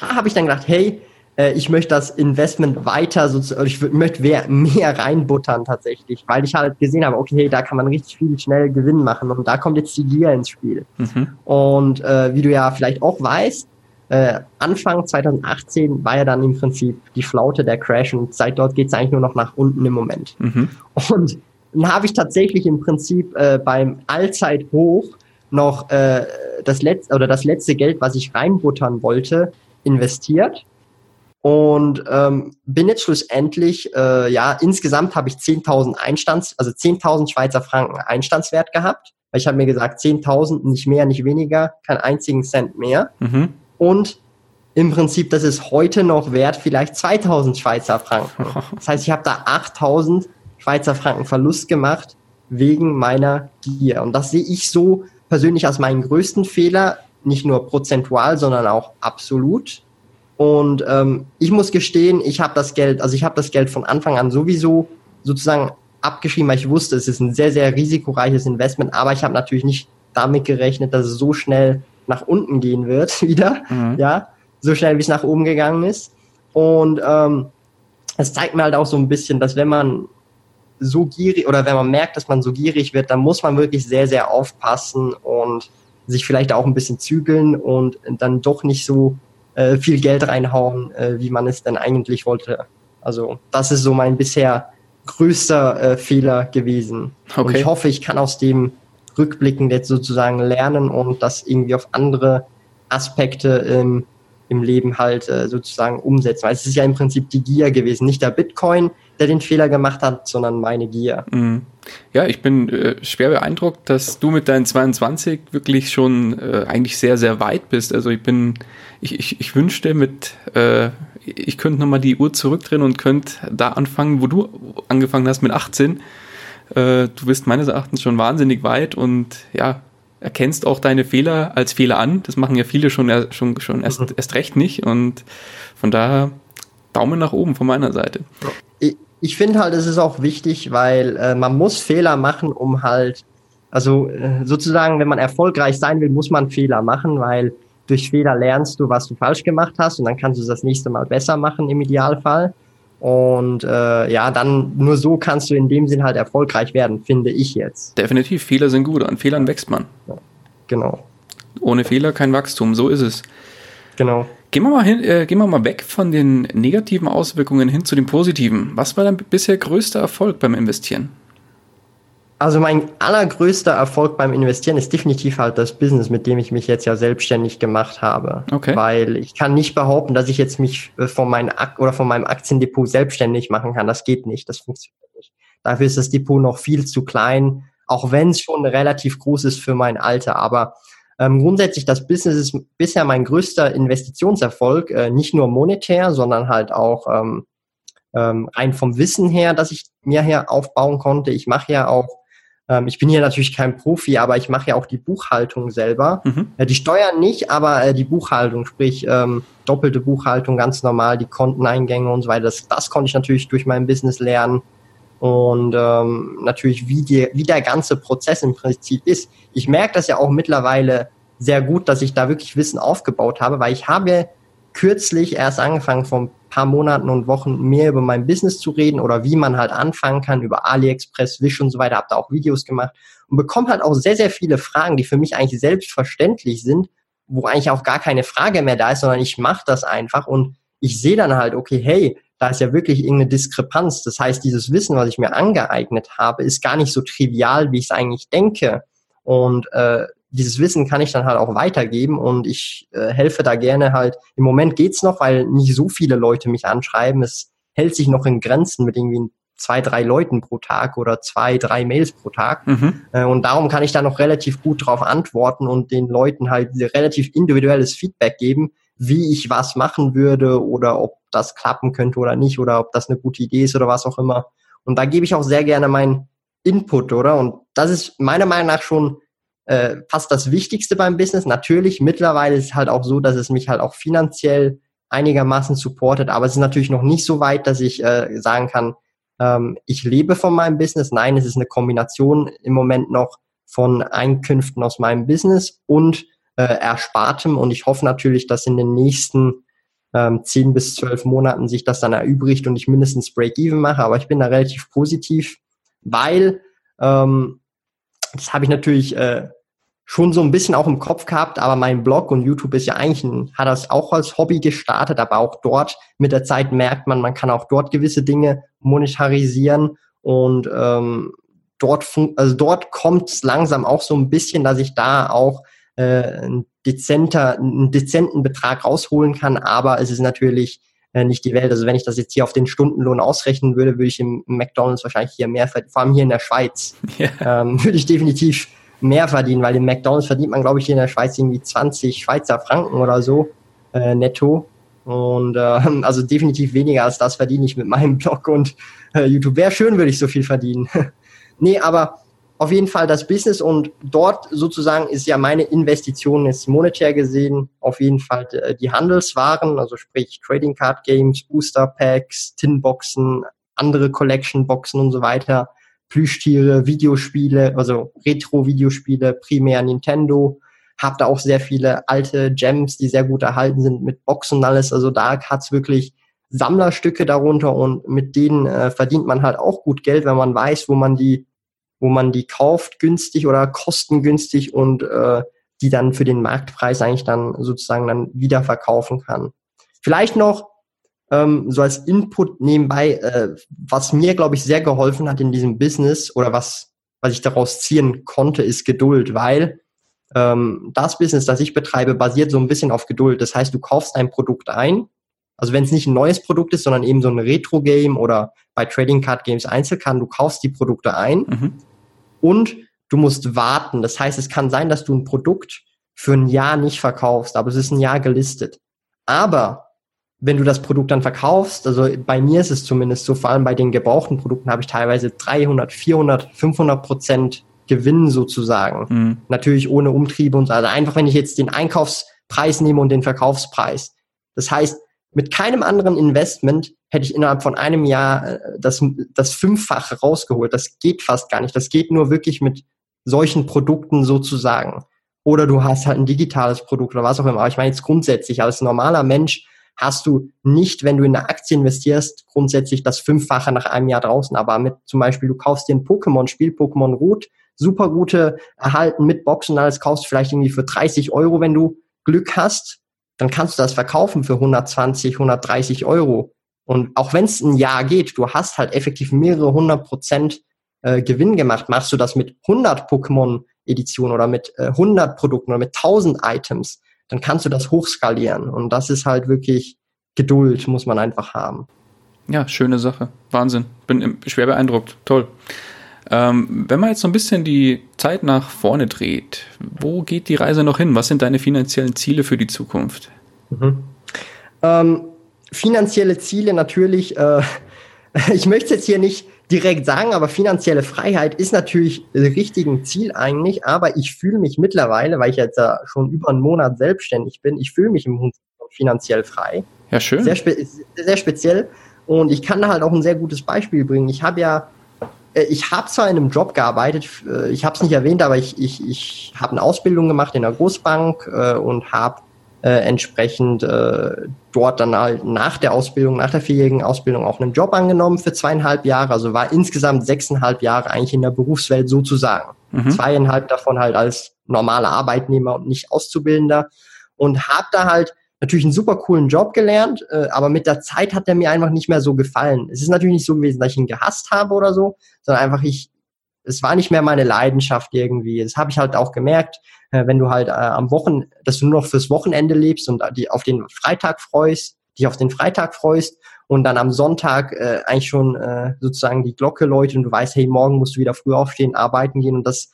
da habe ich dann gedacht, hey, äh, ich möchte das Investment weiter, so, ich möchte mehr, mehr reinbuttern tatsächlich, weil ich halt gesehen habe, okay, da kann man richtig viel schnell Gewinn machen und da kommt jetzt die Gier ins Spiel. Mhm. Und äh, wie du ja vielleicht auch weißt, äh, Anfang 2018 war ja dann im Prinzip die Flaute der Crash und seit dort geht es eigentlich nur noch nach unten im Moment. Mhm. Und dann habe ich tatsächlich im Prinzip äh, beim Allzeithoch noch äh, das letzte oder das letzte Geld, was ich reinbuttern wollte, investiert und ähm, bin jetzt schlussendlich äh, ja insgesamt habe ich 10.000 Einstands also 10.000 Schweizer Franken Einstandswert gehabt, weil ich habe mir gesagt 10.000 nicht mehr, nicht weniger, keinen einzigen Cent mehr. Mhm. Und im Prinzip, das ist heute noch wert, vielleicht 2000 Schweizer Franken. *laughs* Das heißt, ich habe da 8000 Schweizer Franken Verlust gemacht wegen meiner Gier. Und das sehe ich so persönlich als meinen größten Fehler, nicht nur prozentual, sondern auch absolut. Und ähm, ich muss gestehen, ich habe das Geld, also ich habe das Geld von Anfang an sowieso sozusagen abgeschrieben, weil ich wusste, es ist ein sehr, sehr risikoreiches Investment, aber ich habe natürlich nicht damit gerechnet, dass es so schnell nach unten gehen wird *laughs* wieder, mhm. ja, so schnell wie es nach oben gegangen ist. Und ähm, es zeigt mir halt auch so ein bisschen, dass wenn man so gierig oder wenn man merkt, dass man so gierig wird, dann muss man wirklich sehr, sehr aufpassen und sich vielleicht auch ein bisschen zügeln und dann doch nicht so äh, viel Geld reinhauen, äh, wie man es denn eigentlich wollte. Also das ist so mein bisher größter äh, Fehler gewesen. Okay. Und ich hoffe, ich kann aus dem rückblickend jetzt sozusagen lernen und das irgendwie auf andere Aspekte im, im Leben halt äh, sozusagen umsetzen. Weil es ist ja im Prinzip die Gier gewesen, nicht der Bitcoin, der den Fehler gemacht hat, sondern meine Gier. Mhm. Ja, ich bin äh, schwer beeindruckt, dass du mit deinen 22 wirklich schon äh, eigentlich sehr, sehr weit bist. Also ich bin, ich, ich, ich wünschte mit, äh, ich könnte nochmal die Uhr zurückdrehen und könnte da anfangen, wo du angefangen hast mit 18. Äh, du bist meines Erachtens schon wahnsinnig weit und ja, erkennst auch deine Fehler als Fehler an. Das machen ja viele schon, schon, schon erst, mhm. erst recht nicht und von daher Daumen nach oben von meiner Seite. Ich, ich finde halt, es ist auch wichtig, weil äh, man muss Fehler machen, um halt, also äh, sozusagen, wenn man erfolgreich sein will, muss man Fehler machen, weil durch Fehler lernst du, was du falsch gemacht hast und dann kannst du das nächste Mal besser machen im Idealfall. Und äh, ja, dann nur so kannst du in dem Sinn halt erfolgreich werden, finde ich jetzt. Definitiv, Fehler sind gut, an Fehlern wächst man. Ja, genau. Ohne Fehler kein Wachstum, so ist es. Genau. Gehen wir mal hin, äh, gehen wir mal weg von den negativen Auswirkungen hin zu den positiven. Was war dein bisher größter Erfolg beim Investieren? Also mein allergrößter Erfolg beim Investieren ist definitiv halt das Business, mit dem ich mich jetzt ja selbstständig gemacht habe. Okay. Weil ich kann nicht behaupten, dass ich jetzt mich äh, von meinem Ak oder von meinem Aktiendepot selbstständig machen kann. Das geht nicht. Das funktioniert nicht. Dafür ist das Depot noch viel zu klein, auch wenn es schon relativ groß ist für mein Alter. Aber ähm, grundsätzlich das Business ist bisher mein größter Investitionserfolg, äh, nicht nur monetär, sondern halt auch ähm, ähm, rein vom Wissen her, dass ich mir her aufbauen konnte. Ich mache ja auch ähm, ich bin hier natürlich kein Profi, aber ich mache ja auch die Buchhaltung selber. Mhm. Äh, die Steuern nicht, aber äh, die Buchhaltung, sprich ähm, doppelte Buchhaltung, ganz normal, die Konteneingänge und so weiter. Das, das konnte ich natürlich durch mein Business lernen. Und ähm, natürlich, wie, die, wie der ganze Prozess im Prinzip ist. Ich merke das ja auch mittlerweile sehr gut, dass ich da wirklich Wissen aufgebaut habe, weil ich habe kürzlich erst angefangen, vor ein paar Monaten und Wochen mehr über mein Business zu reden oder wie man halt anfangen kann über AliExpress, Wish und so weiter, habe da auch Videos gemacht und bekomme halt auch sehr, sehr viele Fragen, die für mich eigentlich selbstverständlich sind, wo eigentlich auch gar keine Frage mehr da ist, sondern ich mache das einfach und ich sehe dann halt, okay, hey, da ist ja wirklich irgendeine Diskrepanz. Das heißt, dieses Wissen, was ich mir angeeignet habe, ist gar nicht so trivial, wie ich es eigentlich denke. Und äh, dieses Wissen kann ich dann halt auch weitergeben und ich äh, helfe da gerne halt. Im Moment geht's noch, weil nicht so viele Leute mich anschreiben. Es hält sich noch in Grenzen mit irgendwie zwei, drei Leuten pro Tag oder zwei, drei Mails pro Tag. Mhm. Äh, und darum kann ich da noch relativ gut drauf antworten und den Leuten halt relativ individuelles Feedback geben, wie ich was machen würde oder ob das klappen könnte oder nicht oder ob das eine gute Idee ist oder was auch immer. Und da gebe ich auch sehr gerne meinen Input, oder? Und das ist meiner Meinung nach schon äh, fast das Wichtigste beim Business. Natürlich, mittlerweile ist es halt auch so, dass es mich halt auch finanziell einigermaßen supportet, aber es ist natürlich noch nicht so weit, dass ich äh, sagen kann, ähm, ich lebe von meinem Business. Nein, es ist eine Kombination im Moment noch von Einkünften aus meinem Business und äh, Erspartem und ich hoffe natürlich, dass in den nächsten ähm, 10 bis 12 Monaten sich das dann erübrigt und ich mindestens Break-Even mache, aber ich bin da relativ positiv, weil ähm, das habe ich natürlich äh, schon so ein bisschen auch im Kopf gehabt, aber mein Blog und YouTube ist ja eigentlich ein, hat das auch als Hobby gestartet, aber auch dort mit der Zeit merkt man, man kann auch dort gewisse Dinge monetarisieren und ähm, dort, also dort kommt es langsam auch so ein bisschen, dass ich da auch äh, ein dezenter, einen dezenten Betrag rausholen kann, aber es ist natürlich äh, nicht die Welt. Also wenn ich das jetzt hier auf den Stundenlohn ausrechnen würde, würde ich im McDonalds wahrscheinlich hier mehr verdienen, vor allem hier in der Schweiz, *laughs* yeah. ähm, würde ich definitiv mehr verdienen, weil im McDonalds verdient man, glaube ich, hier in der Schweiz irgendwie 20 Schweizer Franken oder so äh, netto. Und äh, also definitiv weniger als das verdiene ich mit meinem Blog und äh, YouTube. Wäre schön, würde ich so viel verdienen. *laughs* nee, aber auf jeden Fall das Business und dort sozusagen ist ja meine Investition jetzt monetär gesehen auf jeden Fall äh, die Handelswaren, also sprich Trading Card Games, Booster Packs, Tinboxen, andere Collection Boxen und so weiter, Plüschtiere, Videospiele, also Retro-Videospiele, primär Nintendo. Hab da auch sehr viele alte Gems, die sehr gut erhalten sind mit Boxen und alles. Also da hat's wirklich Sammlerstücke darunter und mit denen äh, verdient man halt auch gut Geld, wenn man weiß, wo man die, wo man die kauft, günstig oder kostengünstig und äh, die dann für den Marktpreis eigentlich dann sozusagen dann wieder verkaufen kann. Vielleicht noch ähm, so als Input nebenbei, äh, was mir, glaube ich, sehr geholfen hat in diesem Business oder was, was ich daraus ziehen konnte, ist Geduld, weil ähm, das Business, das ich betreibe, basiert so ein bisschen auf Geduld. Das heißt, du kaufst ein Produkt ein, also wenn es nicht ein neues Produkt ist, sondern eben so ein Retro-Game oder bei Trading Card Games Einzelkan, du kaufst die Produkte ein mhm. und du musst warten. Das heißt, es kann sein, dass du ein Produkt für ein Jahr nicht verkaufst, aber es ist ein Jahr gelistet. Aber wenn du das Produkt dann verkaufst, also bei mir ist es zumindest so, vor allem bei den gebrauchten Produkten habe ich teilweise 300, 400, 500 Prozent Gewinn sozusagen. Mhm. Natürlich ohne Umtriebe und so. Also einfach, wenn ich jetzt den Einkaufspreis nehme und den Verkaufspreis. Das heißt, mit keinem anderen Investment hätte ich innerhalb von einem Jahr äh, das, das Fünffache rausgeholt. Das geht fast gar nicht. Das geht nur wirklich mit solchen Produkten sozusagen. Oder du hast halt ein digitales Produkt oder was auch immer. Aber ich meine jetzt grundsätzlich, als normaler Mensch hast du nicht, wenn du in eine Aktie investierst, grundsätzlich das Fünffache nach einem Jahr draußen. Aber mit zum Beispiel, du kaufst dir ein Pokémon-Spiel, Pokémon Rot, super gute erhalten mit Boxen alles, kaufst vielleicht irgendwie für 30 Euro, wenn du Glück hast dann kannst du das verkaufen für 120, 130 Euro. Und auch wenn es ein Jahr geht, du hast halt effektiv mehrere hundert Prozent äh, Gewinn gemacht. Machst du das mit 100 Pokémon-Editionen oder mit äh, 100 Produkten oder mit 1000 Items, dann kannst du das hochskalieren. Und das ist halt wirklich Geduld, muss man einfach haben. Ja, schöne Sache. Wahnsinn. Bin schwer beeindruckt. Toll. Ähm, wenn man jetzt so ein bisschen die Zeit nach vorne dreht, wo geht die Reise noch hin? Was sind deine finanziellen Ziele für die Zukunft? Mhm. Ähm, finanzielle Ziele natürlich, äh, *laughs* ich möchte es jetzt hier nicht direkt sagen, aber finanzielle Freiheit ist natürlich richtig ein Ziel eigentlich, aber ich fühle mich mittlerweile, weil ich jetzt ja schon über einen Monat selbstständig bin, ich fühle mich im finanziell frei. Ja, schön. Sehr, spe sehr speziell und ich kann da halt auch ein sehr gutes Beispiel bringen. Ich habe ja ich habe zwar in einem Job gearbeitet, äh, ich habe es nicht erwähnt, aber ich, ich, ich habe eine Ausbildung gemacht in einer Großbank äh, und habe äh, entsprechend äh, dort dann halt nach der Ausbildung, nach der vierjährigen Ausbildung auch einen Job angenommen für zweieinhalb Jahre. Also war insgesamt sechseinhalb Jahre eigentlich in der Berufswelt sozusagen. Mhm. Zweieinhalb davon halt als normaler Arbeitnehmer und nicht Auszubildender. Und habe da halt natürlich einen super coolen Job gelernt, äh, aber mit der Zeit hat er mir einfach nicht mehr so gefallen. Es ist natürlich nicht so gewesen, dass ich ihn gehasst habe oder so, sondern einfach ich, es war nicht mehr meine Leidenschaft irgendwie. Das habe ich halt auch gemerkt, äh, wenn du halt äh, am Wochen, dass du nur noch fürs Wochenende lebst und die auf den Freitag freust, dich auf den Freitag freust und dann am Sonntag äh, eigentlich schon äh, sozusagen die Glocke läutet und du weißt, hey, morgen musst du wieder früh aufstehen, arbeiten gehen und das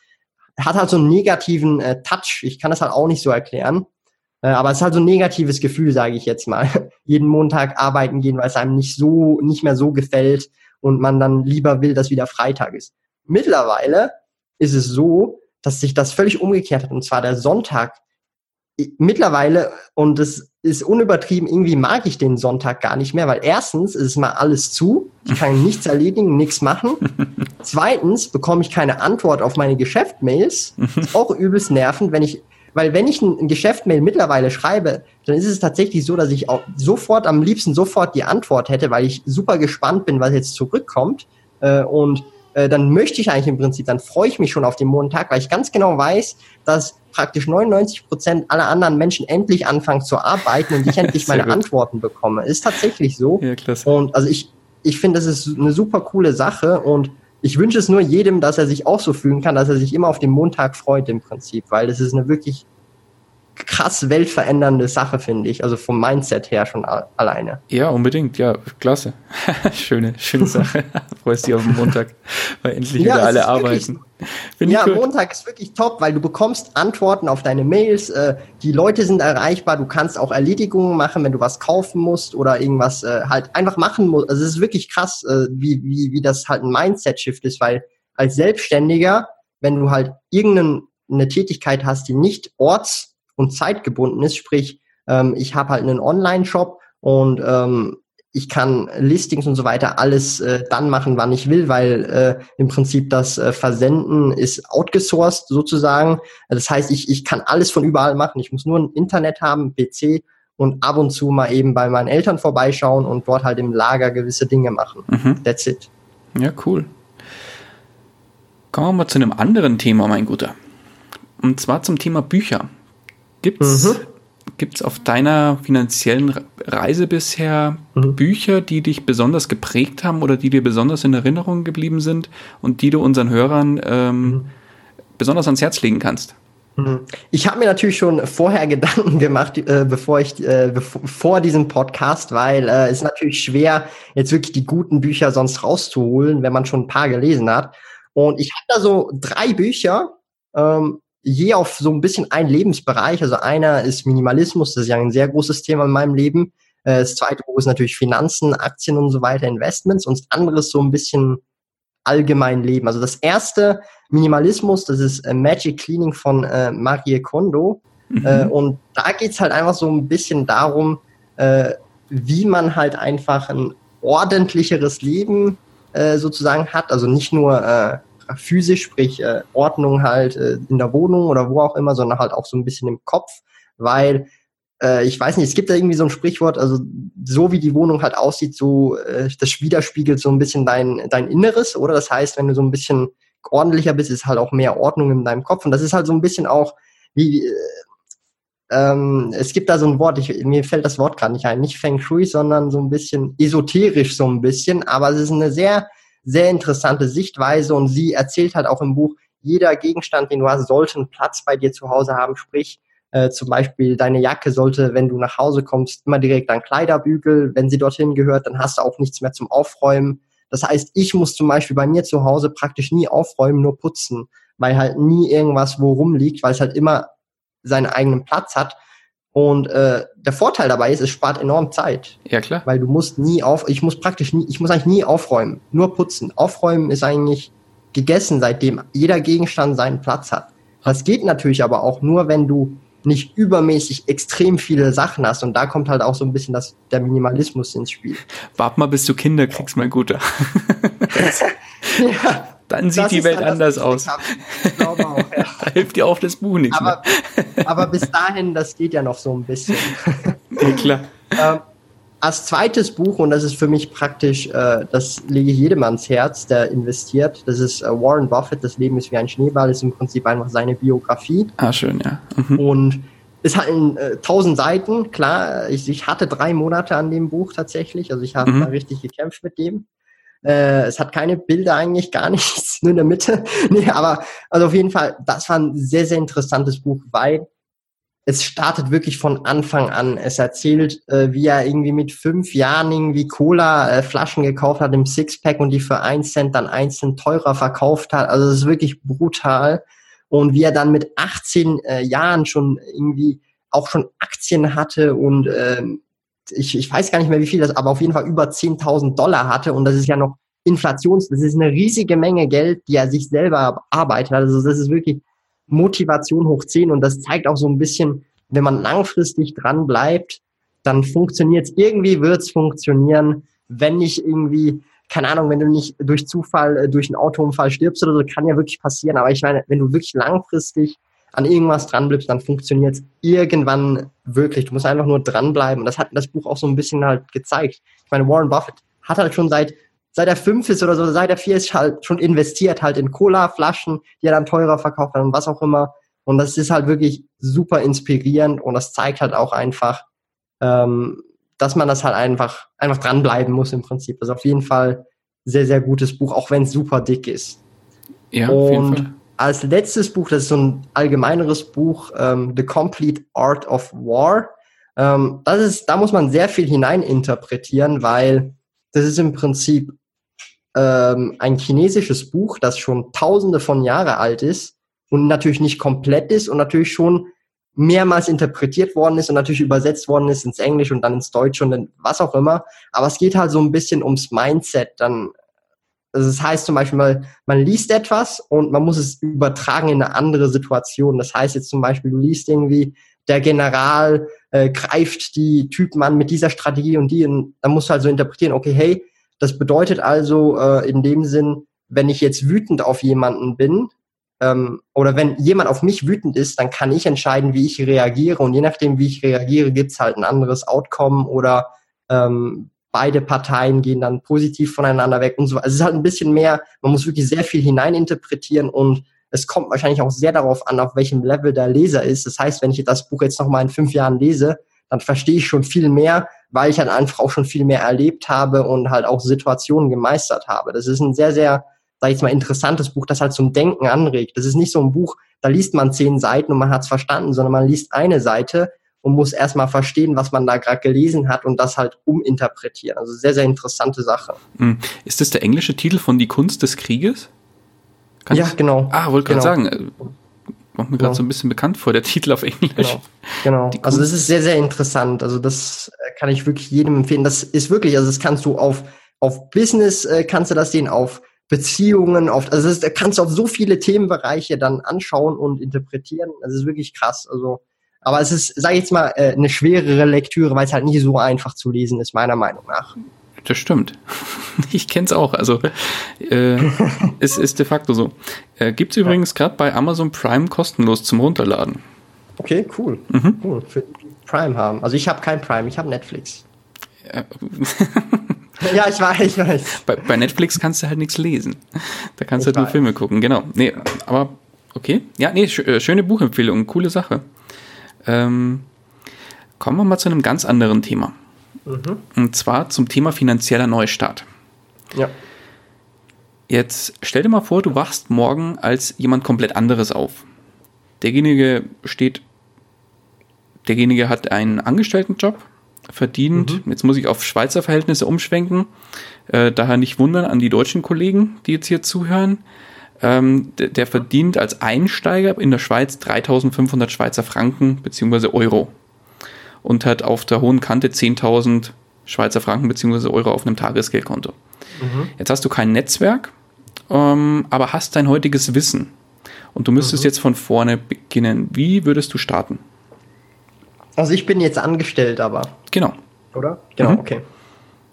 hat halt so einen negativen äh, Touch. Ich kann das halt auch nicht so erklären. Äh, aber es ist halt so ein negatives Gefühl, sage ich jetzt mal. *laughs* Jeden Montag arbeiten gehen, weil es einem nicht so, nicht mehr so gefällt und man dann lieber will, dass wieder Freitag ist. Mittlerweile ist es so, dass sich das völlig umgekehrt hat. Und zwar der Sonntag. Mittlerweile, und es ist unübertrieben, irgendwie mag ich den Sonntag gar nicht mehr, weil erstens ist es mal alles zu. Ich kann *laughs* nichts erledigen, nichts machen. Zweitens bekomme ich keine Antwort auf meine Geschäftmails. Ist *laughs* auch übelst nervend, wenn ich weil wenn ich ein, Geschäftmail mittlerweile schreibe, dann ist es tatsächlich so, dass ich auch sofort, am liebsten sofort die Antwort hätte, weil ich super gespannt bin, was jetzt zurückkommt. Äh, und äh, dann möchte ich eigentlich im Prinzip, dann freue ich mich schon auf den Montag, weil ich ganz genau weiß, dass praktisch 99 Prozent aller anderen Menschen endlich anfangen zu arbeiten und ich *laughs* endlich meine gut. Antworten bekomme. Ist tatsächlich so. Ja, klasse. Und also ich, ich finde, das ist eine super coole Sache und ich wünsche es nur jedem, dass er sich auch so fühlen kann, dass er sich immer auf den Montag freut im Prinzip, weil das ist eine wirklich krass weltverändernde Sache, finde ich. Also vom Mindset her schon alleine. Ja, unbedingt. Ja, klasse. *laughs* schöne, schöne *laughs* Sache. Freust dich auf den Montag, weil endlich ja, wieder alle arbeiten. ja, Montag ist wirklich top, weil du bekommst Antworten auf deine Mails. Äh, die Leute sind erreichbar. Du kannst auch Erledigungen machen, wenn du was kaufen musst oder irgendwas äh, halt einfach machen musst. Also es ist wirklich krass, äh, wie, wie, wie das halt ein Mindset-Shift ist, weil als Selbstständiger, wenn du halt irgendeine Tätigkeit hast, die nicht orts und zeitgebunden ist. Sprich, ähm, ich habe halt einen Online-Shop und ähm, ich kann Listings und so weiter alles äh, dann machen, wann ich will, weil äh, im Prinzip das äh, Versenden ist outgesourced sozusagen. Das heißt, ich, ich kann alles von überall machen. Ich muss nur ein Internet haben, PC und ab und zu mal eben bei meinen Eltern vorbeischauen und dort halt im Lager gewisse Dinge machen. Mhm. That's it. Ja, cool. Kommen wir mal zu einem anderen Thema, mein Guter. Und zwar zum Thema Bücher. Gibt's, mhm. gibt's auf deiner finanziellen Reise bisher mhm. Bücher, die dich besonders geprägt haben oder die dir besonders in Erinnerung geblieben sind und die du unseren Hörern ähm, mhm. besonders ans Herz legen kannst? Mhm. Ich habe mir natürlich schon vorher Gedanken gemacht, äh, bevor ich äh, bevor, vor diesem Podcast, weil äh, es ist natürlich schwer, jetzt wirklich die guten Bücher sonst rauszuholen, wenn man schon ein paar gelesen hat. Und ich habe da so drei Bücher, ähm, je auf so ein bisschen ein Lebensbereich. Also einer ist Minimalismus, das ist ja ein sehr großes Thema in meinem Leben. Äh, das zweite Buch ist natürlich Finanzen, Aktien und so weiter, Investments. Und das andere ist so ein bisschen allgemein Leben. Also das erste Minimalismus, das ist äh, Magic Cleaning von äh, Marie Kondo. Mhm. Äh, und da geht's halt einfach so ein bisschen darum, äh, wie man halt einfach ein ordentlicheres Leben äh, sozusagen hat. Also nicht nur physisch, sprich äh, Ordnung halt äh, in der Wohnung oder wo auch immer, sondern halt auch so ein bisschen im Kopf, weil äh, ich weiß nicht, es gibt da irgendwie so ein Sprichwort, also so wie die Wohnung halt aussieht, so äh, das widerspiegelt so ein bisschen dein, dein Inneres, oder? Das heißt, wenn du so ein bisschen ordentlicher bist, ist halt auch mehr Ordnung in deinem Kopf. Und das ist halt so ein bisschen auch wie, äh, ähm, es gibt da so ein Wort, ich, mir fällt das Wort gerade nicht ein, nicht Feng Shui, sondern so ein bisschen esoterisch so ein bisschen, aber es ist eine sehr, sehr interessante Sichtweise und sie erzählt halt auch im Buch, jeder Gegenstand, den du hast, sollte einen Platz bei dir zu Hause haben, sprich, äh, zum Beispiel deine Jacke sollte, wenn du nach Hause kommst, immer direkt an Kleiderbügel. Wenn sie dorthin gehört, dann hast du auch nichts mehr zum Aufräumen. Das heißt, ich muss zum Beispiel bei mir zu Hause praktisch nie aufräumen, nur putzen, weil halt nie irgendwas wo rumliegt, weil es halt immer seinen eigenen Platz hat. Und äh, der Vorteil dabei ist, es spart enorm Zeit. Ja, klar. Weil du musst nie auf, ich muss praktisch nie, ich muss eigentlich nie aufräumen, nur putzen. Aufräumen ist eigentlich gegessen, seitdem jeder Gegenstand seinen Platz hat. Das geht natürlich aber auch nur, wenn du nicht übermäßig extrem viele Sachen hast. Und da kommt halt auch so ein bisschen das, der Minimalismus ins Spiel. Wart mal, bis du Kinder kriegst, mein Guter. *laughs* ja, Dann sieht die Welt anders aus. Ich glaube auch, ja. *laughs* Da hilft dir auch das Buch nicht. Aber, *laughs* aber bis dahin, das geht ja noch so ein bisschen. *laughs* ja, klar. Ähm, als zweites Buch, und das ist für mich praktisch, äh, das lege ich jedem ans Herz, der investiert, das ist äh, Warren Buffett, das Leben ist wie ein Schneeball, ist im Prinzip einfach seine Biografie. Ah, schön, ja. Mhm. Und ist halt in äh, tausend Seiten, klar, ich, ich hatte drei Monate an dem Buch tatsächlich, also ich habe mhm. da richtig gekämpft mit dem. Äh, es hat keine Bilder eigentlich, gar nichts, *laughs* nur in der Mitte. *laughs* nee, aber also auf jeden Fall, das war ein sehr, sehr interessantes Buch, weil es startet wirklich von Anfang an. Es erzählt, äh, wie er irgendwie mit fünf Jahren irgendwie Cola-Flaschen äh, gekauft hat im Sixpack und die für ein Cent dann einzeln teurer verkauft hat. Also es ist wirklich brutal. Und wie er dann mit 18 äh, Jahren schon irgendwie auch schon Aktien hatte und äh, ich, ich weiß gar nicht mehr wie viel das, aber auf jeden Fall über 10.000 Dollar hatte und das ist ja noch Inflations, das ist eine riesige Menge Geld, die er sich selber arbeitet. Also das ist wirklich Motivation hoch 10 und das zeigt auch so ein bisschen, wenn man langfristig dran bleibt, dann funktioniert es. Irgendwie wird es funktionieren, wenn nicht irgendwie, keine Ahnung, wenn du nicht durch Zufall, äh, durch einen Autounfall stirbst oder so, kann ja wirklich passieren. Aber ich meine, wenn du wirklich langfristig an irgendwas dran bleibst, dann funktioniert es irgendwann wirklich. Du musst einfach nur dranbleiben. Und das hat das Buch auch so ein bisschen halt gezeigt. Ich meine, Warren Buffett hat halt schon seit seit er fünf ist oder so, seit er vier ist, halt schon investiert halt in Cola-Flaschen, die er dann teurer verkauft hat und was auch immer. Und das ist halt wirklich super inspirierend und das zeigt halt auch einfach, ähm, dass man das halt einfach, einfach dranbleiben muss im Prinzip. Also auf jeden Fall sehr, sehr gutes Buch, auch wenn es super dick ist. Ja, auf jeden Fall. Als letztes Buch, das ist so ein allgemeineres Buch, ähm, The Complete Art of War. Ähm, das ist, da muss man sehr viel hineininterpretieren, weil das ist im Prinzip ähm, ein chinesisches Buch, das schon tausende von Jahre alt ist und natürlich nicht komplett ist und natürlich schon mehrmals interpretiert worden ist und natürlich übersetzt worden ist ins Englisch und dann ins Deutsche und dann was auch immer. Aber es geht halt so ein bisschen ums Mindset. Dann, also das heißt zum Beispiel mal, man liest etwas und man muss es übertragen in eine andere Situation. Das heißt jetzt zum Beispiel, du liest irgendwie, der General äh, greift die Typen an mit dieser Strategie und die, und dann musst du halt so interpretieren, okay, hey, das bedeutet also äh, in dem Sinn, wenn ich jetzt wütend auf jemanden bin, ähm, oder wenn jemand auf mich wütend ist, dann kann ich entscheiden, wie ich reagiere und je nachdem, wie ich reagiere, gibt's halt ein anderes Outcome oder ähm, beide Parteien gehen dann positiv voneinander weg und so. Also es ist halt ein bisschen mehr, man muss wirklich sehr viel hineininterpretieren und es kommt wahrscheinlich auch sehr darauf an, auf welchem Level der Leser ist. Das heißt, wenn ich das Buch jetzt nochmal in fünf Jahren lese, dann verstehe ich schon viel mehr, weil ich halt einfach auch schon viel mehr erlebt habe und halt auch Situationen gemeistert habe. Das ist ein sehr, sehr, sag ich jetzt mal, interessantes Buch, das halt zum Denken anregt. Das ist nicht so ein Buch, da liest man zehn Seiten und man hat es verstanden, sondern man liest eine Seite und muss erstmal verstehen, was man da gerade gelesen hat und das halt uminterpretieren. Also sehr, sehr interessante Sache. Hm. Ist das der englische Titel von Die Kunst des Krieges? Kannst ja, genau. Ah, wollte gerade genau. sagen, äh, kommt mir gerade genau. so ein bisschen bekannt vor, der Titel auf Englisch. Genau. genau. Also das ist sehr, sehr interessant. Also das äh, kann ich wirklich jedem empfehlen. Das ist wirklich, also das kannst du auf, auf Business, äh, kannst du das sehen, auf Beziehungen, auf, also das kannst du auf so viele Themenbereiche dann anschauen und interpretieren. Das ist wirklich krass. Also aber es ist, sage ich jetzt mal, äh, eine schwerere Lektüre, weil es halt nicht so einfach zu lesen ist, meiner Meinung nach. Das stimmt. *laughs* Ich kenne es auch. Also äh, *laughs* es ist de facto so. Äh, Gibt es übrigens gerade bei Amazon Prime kostenlos zum Runterladen. Okay, cool. Mhm. cool. Für Prime haben. Also ich habe kein Prime, ich habe Netflix. Ja. *laughs* ja, ich weiß, ich weiß. Bei, bei, Netflix kannst du halt nichts lesen. Da kannst du halt nur Filme gucken, genau. Nee, aber okay. Ja, nee, sch äh, schöne Buchempfehlung, coole Sache. Ähm, kommen wir mal zu einem ganz anderen Thema. Mhm. Und zwar zum Thema finanzieller Neustart. Ja. Jetzt stell dir mal vor, du wachst morgen als jemand komplett anderes auf. Derjenige steht, derjenige hat einen Angestelltenjob, verdient, mhm. jetzt muss ich auf Schweizer Verhältnisse umschwenken, äh, daher nicht wundern an die deutschen Kollegen, die jetzt hier zuhören. Ähm, der, der, verdient als Einsteiger in der Schweiz 3500 Schweizer Franken beziehungsweise Euro und hat auf der hohen Kante 10.000 Schweizer Franken beziehungsweise Euro auf einem Tagesgeldkonto. Mhm. Jetzt hast du kein Netzwerk, ähm, aber hast dein heutiges Wissen und du müsstest mhm. jetzt von vorne beginnen. Wie würdest du starten? Also ich bin jetzt angestellt, aber. Genau. Oder? Genau, mhm. okay.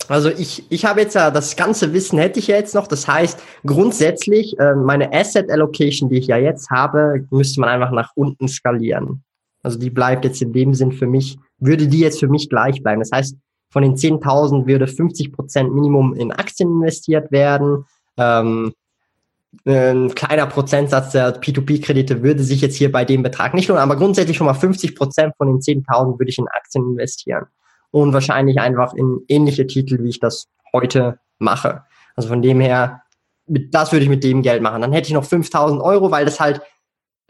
Also ich, ich habe jetzt ja das ganze Wissen hätte ich ja jetzt noch. Das heißt, grundsätzlich äh, meine Asset Allocation, die ich ja jetzt habe, müsste man einfach nach unten skalieren. Also die bleibt jetzt in dem Sinn für mich, würde die jetzt für mich gleich bleiben. Das heißt, von den 10.000 würde 50 Prozent Minimum in Aktien investiert werden. Ähm, ein kleiner Prozentsatz der P2P-Kredite würde sich jetzt hier bei dem Betrag nicht lohnen, aber grundsätzlich schon mal 50 Prozent von den 10.000 würde ich in Aktien investieren und wahrscheinlich einfach in ähnliche Titel, wie ich das heute mache. Also von dem her, das würde ich mit dem Geld machen. Dann hätte ich noch 5000 Euro, weil das halt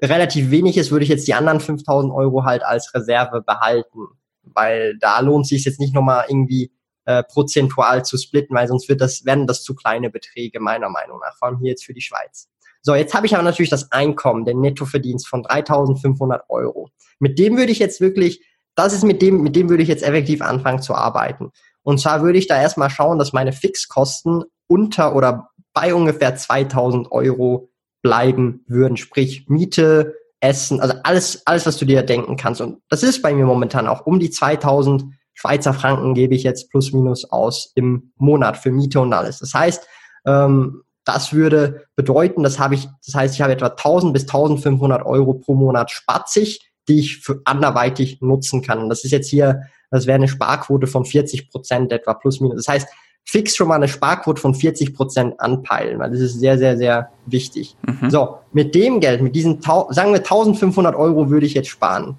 relativ wenig ist, würde ich jetzt die anderen 5000 Euro halt als Reserve behalten. Weil da lohnt sich jetzt nicht nochmal irgendwie äh, prozentual zu splitten, weil sonst wird das, werden das zu kleine Beträge meiner Meinung nach, vor allem hier jetzt für die Schweiz. So, jetzt habe ich aber natürlich das Einkommen, den Nettoverdienst von 3500 Euro. Mit dem würde ich jetzt wirklich das ist mit dem, mit dem würde ich jetzt effektiv anfangen zu arbeiten. Und zwar würde ich da erstmal schauen, dass meine Fixkosten unter oder bei ungefähr 2000 Euro bleiben würden. Sprich Miete, Essen, also alles, alles, was du dir denken kannst. Und das ist bei mir momentan auch um die 2000 Schweizer Franken gebe ich jetzt plus minus aus im Monat für Miete und alles. Das heißt, ähm, das würde bedeuten, das habe ich, das heißt, ich habe etwa 1000 bis 1500 Euro pro Monat spatzig die ich für anderweitig nutzen kann. Und das ist jetzt hier, das wäre eine Sparquote von 40 Prozent etwa plus minus. Das heißt, fix schon mal eine Sparquote von 40 Prozent anpeilen, weil das ist sehr, sehr, sehr wichtig. Mhm. So, mit dem Geld, mit diesen, sagen wir 1500 Euro würde ich jetzt sparen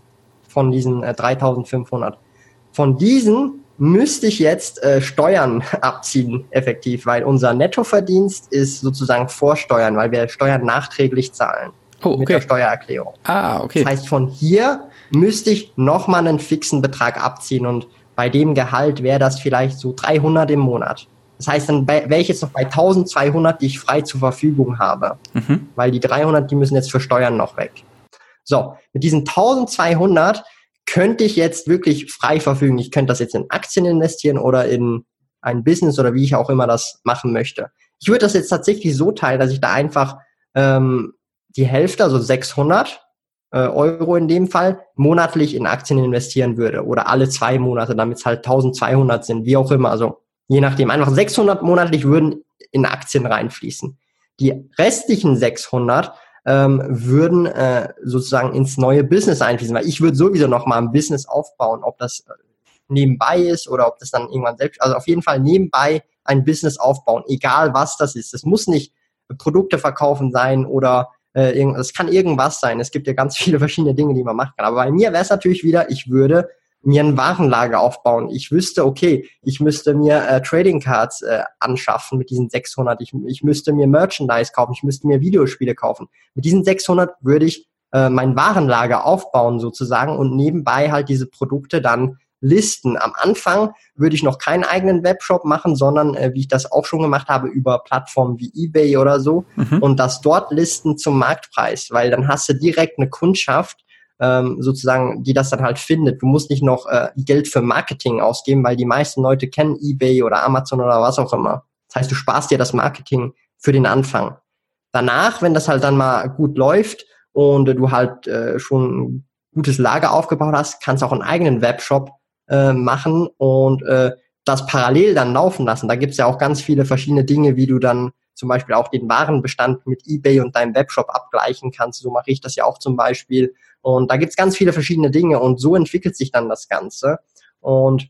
von diesen äh, 3500. Von diesen müsste ich jetzt äh, Steuern *laughs* abziehen, effektiv, weil unser Nettoverdienst ist sozusagen Vorsteuern, weil wir Steuern nachträglich zahlen. Oh, okay. Mit der Steuererklärung. Ah, okay. Das heißt, von hier müsste ich nochmal einen fixen Betrag abziehen und bei dem Gehalt wäre das vielleicht so 300 im Monat. Das heißt, dann wäre ich jetzt noch bei 1200, die ich frei zur Verfügung habe. Mhm. Weil die 300, die müssen jetzt für Steuern noch weg. So, mit diesen 1200 könnte ich jetzt wirklich frei verfügen. Ich könnte das jetzt in Aktien investieren oder in ein Business oder wie ich auch immer das machen möchte. Ich würde das jetzt tatsächlich so teilen, dass ich da einfach ähm, die Hälfte, also 600 äh, Euro in dem Fall, monatlich in Aktien investieren würde oder alle zwei Monate, damit es halt 1200 sind, wie auch immer. Also je nachdem, einfach 600 monatlich würden in Aktien reinfließen. Die restlichen 600 ähm, würden äh, sozusagen ins neue Business einfließen, weil ich würde sowieso noch mal ein Business aufbauen, ob das äh, nebenbei ist oder ob das dann irgendwann selbst, also auf jeden Fall nebenbei ein Business aufbauen, egal was das ist. Es muss nicht Produkte verkaufen sein oder äh, es kann irgendwas sein. Es gibt ja ganz *laughs* viele verschiedene Dinge, die man machen kann. Aber bei mir wäre es natürlich wieder, ich würde mir ein Warenlager aufbauen. Ich wüsste, okay, ich müsste mir äh, Trading Cards äh, anschaffen mit diesen 600. Ich, ich müsste mir Merchandise kaufen. Ich müsste mir Videospiele kaufen. Mit diesen 600 würde ich äh, mein Warenlager aufbauen sozusagen und nebenbei halt diese Produkte dann listen. Am Anfang würde ich noch keinen eigenen Webshop machen, sondern äh, wie ich das auch schon gemacht habe, über Plattformen wie eBay oder so mhm. und das dort listen zum Marktpreis, weil dann hast du direkt eine Kundschaft, ähm, sozusagen, die das dann halt findet. Du musst nicht noch äh, Geld für Marketing ausgeben, weil die meisten Leute kennen eBay oder Amazon oder was auch immer. Das heißt, du sparst dir das Marketing für den Anfang. Danach, wenn das halt dann mal gut läuft und äh, du halt äh, schon ein gutes Lager aufgebaut hast, kannst du auch einen eigenen Webshop äh, machen und äh, das parallel dann laufen lassen. Da gibt's ja auch ganz viele verschiedene Dinge, wie du dann zum Beispiel auch den Warenbestand mit eBay und deinem Webshop abgleichen kannst. So mache ich das ja auch zum Beispiel. Und da gibt's ganz viele verschiedene Dinge und so entwickelt sich dann das Ganze. Und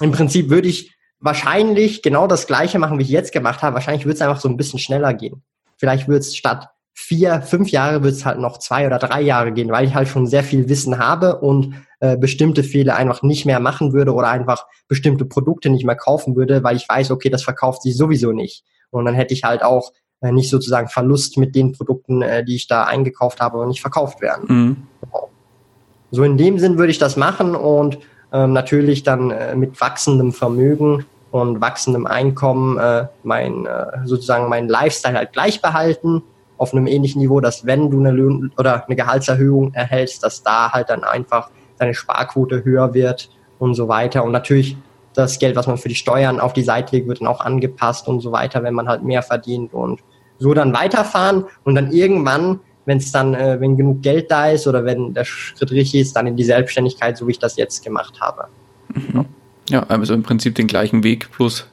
im Prinzip würde ich wahrscheinlich genau das gleiche machen, wie ich jetzt gemacht habe. Wahrscheinlich würde es einfach so ein bisschen schneller gehen. Vielleicht wird es statt vier, fünf Jahre wird es halt noch zwei oder drei Jahre gehen, weil ich halt schon sehr viel Wissen habe und äh, bestimmte Fehler einfach nicht mehr machen würde oder einfach bestimmte Produkte nicht mehr kaufen würde, weil ich weiß, okay, das verkauft sich sowieso nicht. Und dann hätte ich halt auch äh, nicht sozusagen Verlust mit den Produkten, äh, die ich da eingekauft habe und nicht verkauft werden. Mhm. So in dem Sinn würde ich das machen und ähm, natürlich dann äh, mit wachsendem Vermögen und wachsendem Einkommen äh, mein äh, sozusagen meinen Lifestyle halt gleich behalten auf einem ähnlichen Niveau, dass wenn du eine Lohn oder eine Gehaltserhöhung erhältst, dass da halt dann einfach deine Sparquote höher wird und so weiter. Und natürlich das Geld, was man für die Steuern auf die Seite legt, wird dann auch angepasst und so weiter, wenn man halt mehr verdient und so dann weiterfahren und dann irgendwann, wenn es dann, äh, wenn genug Geld da ist oder wenn der Schritt richtig ist, dann in die Selbstständigkeit, so wie ich das jetzt gemacht habe. Mhm. Ja, also im Prinzip den gleichen Weg plus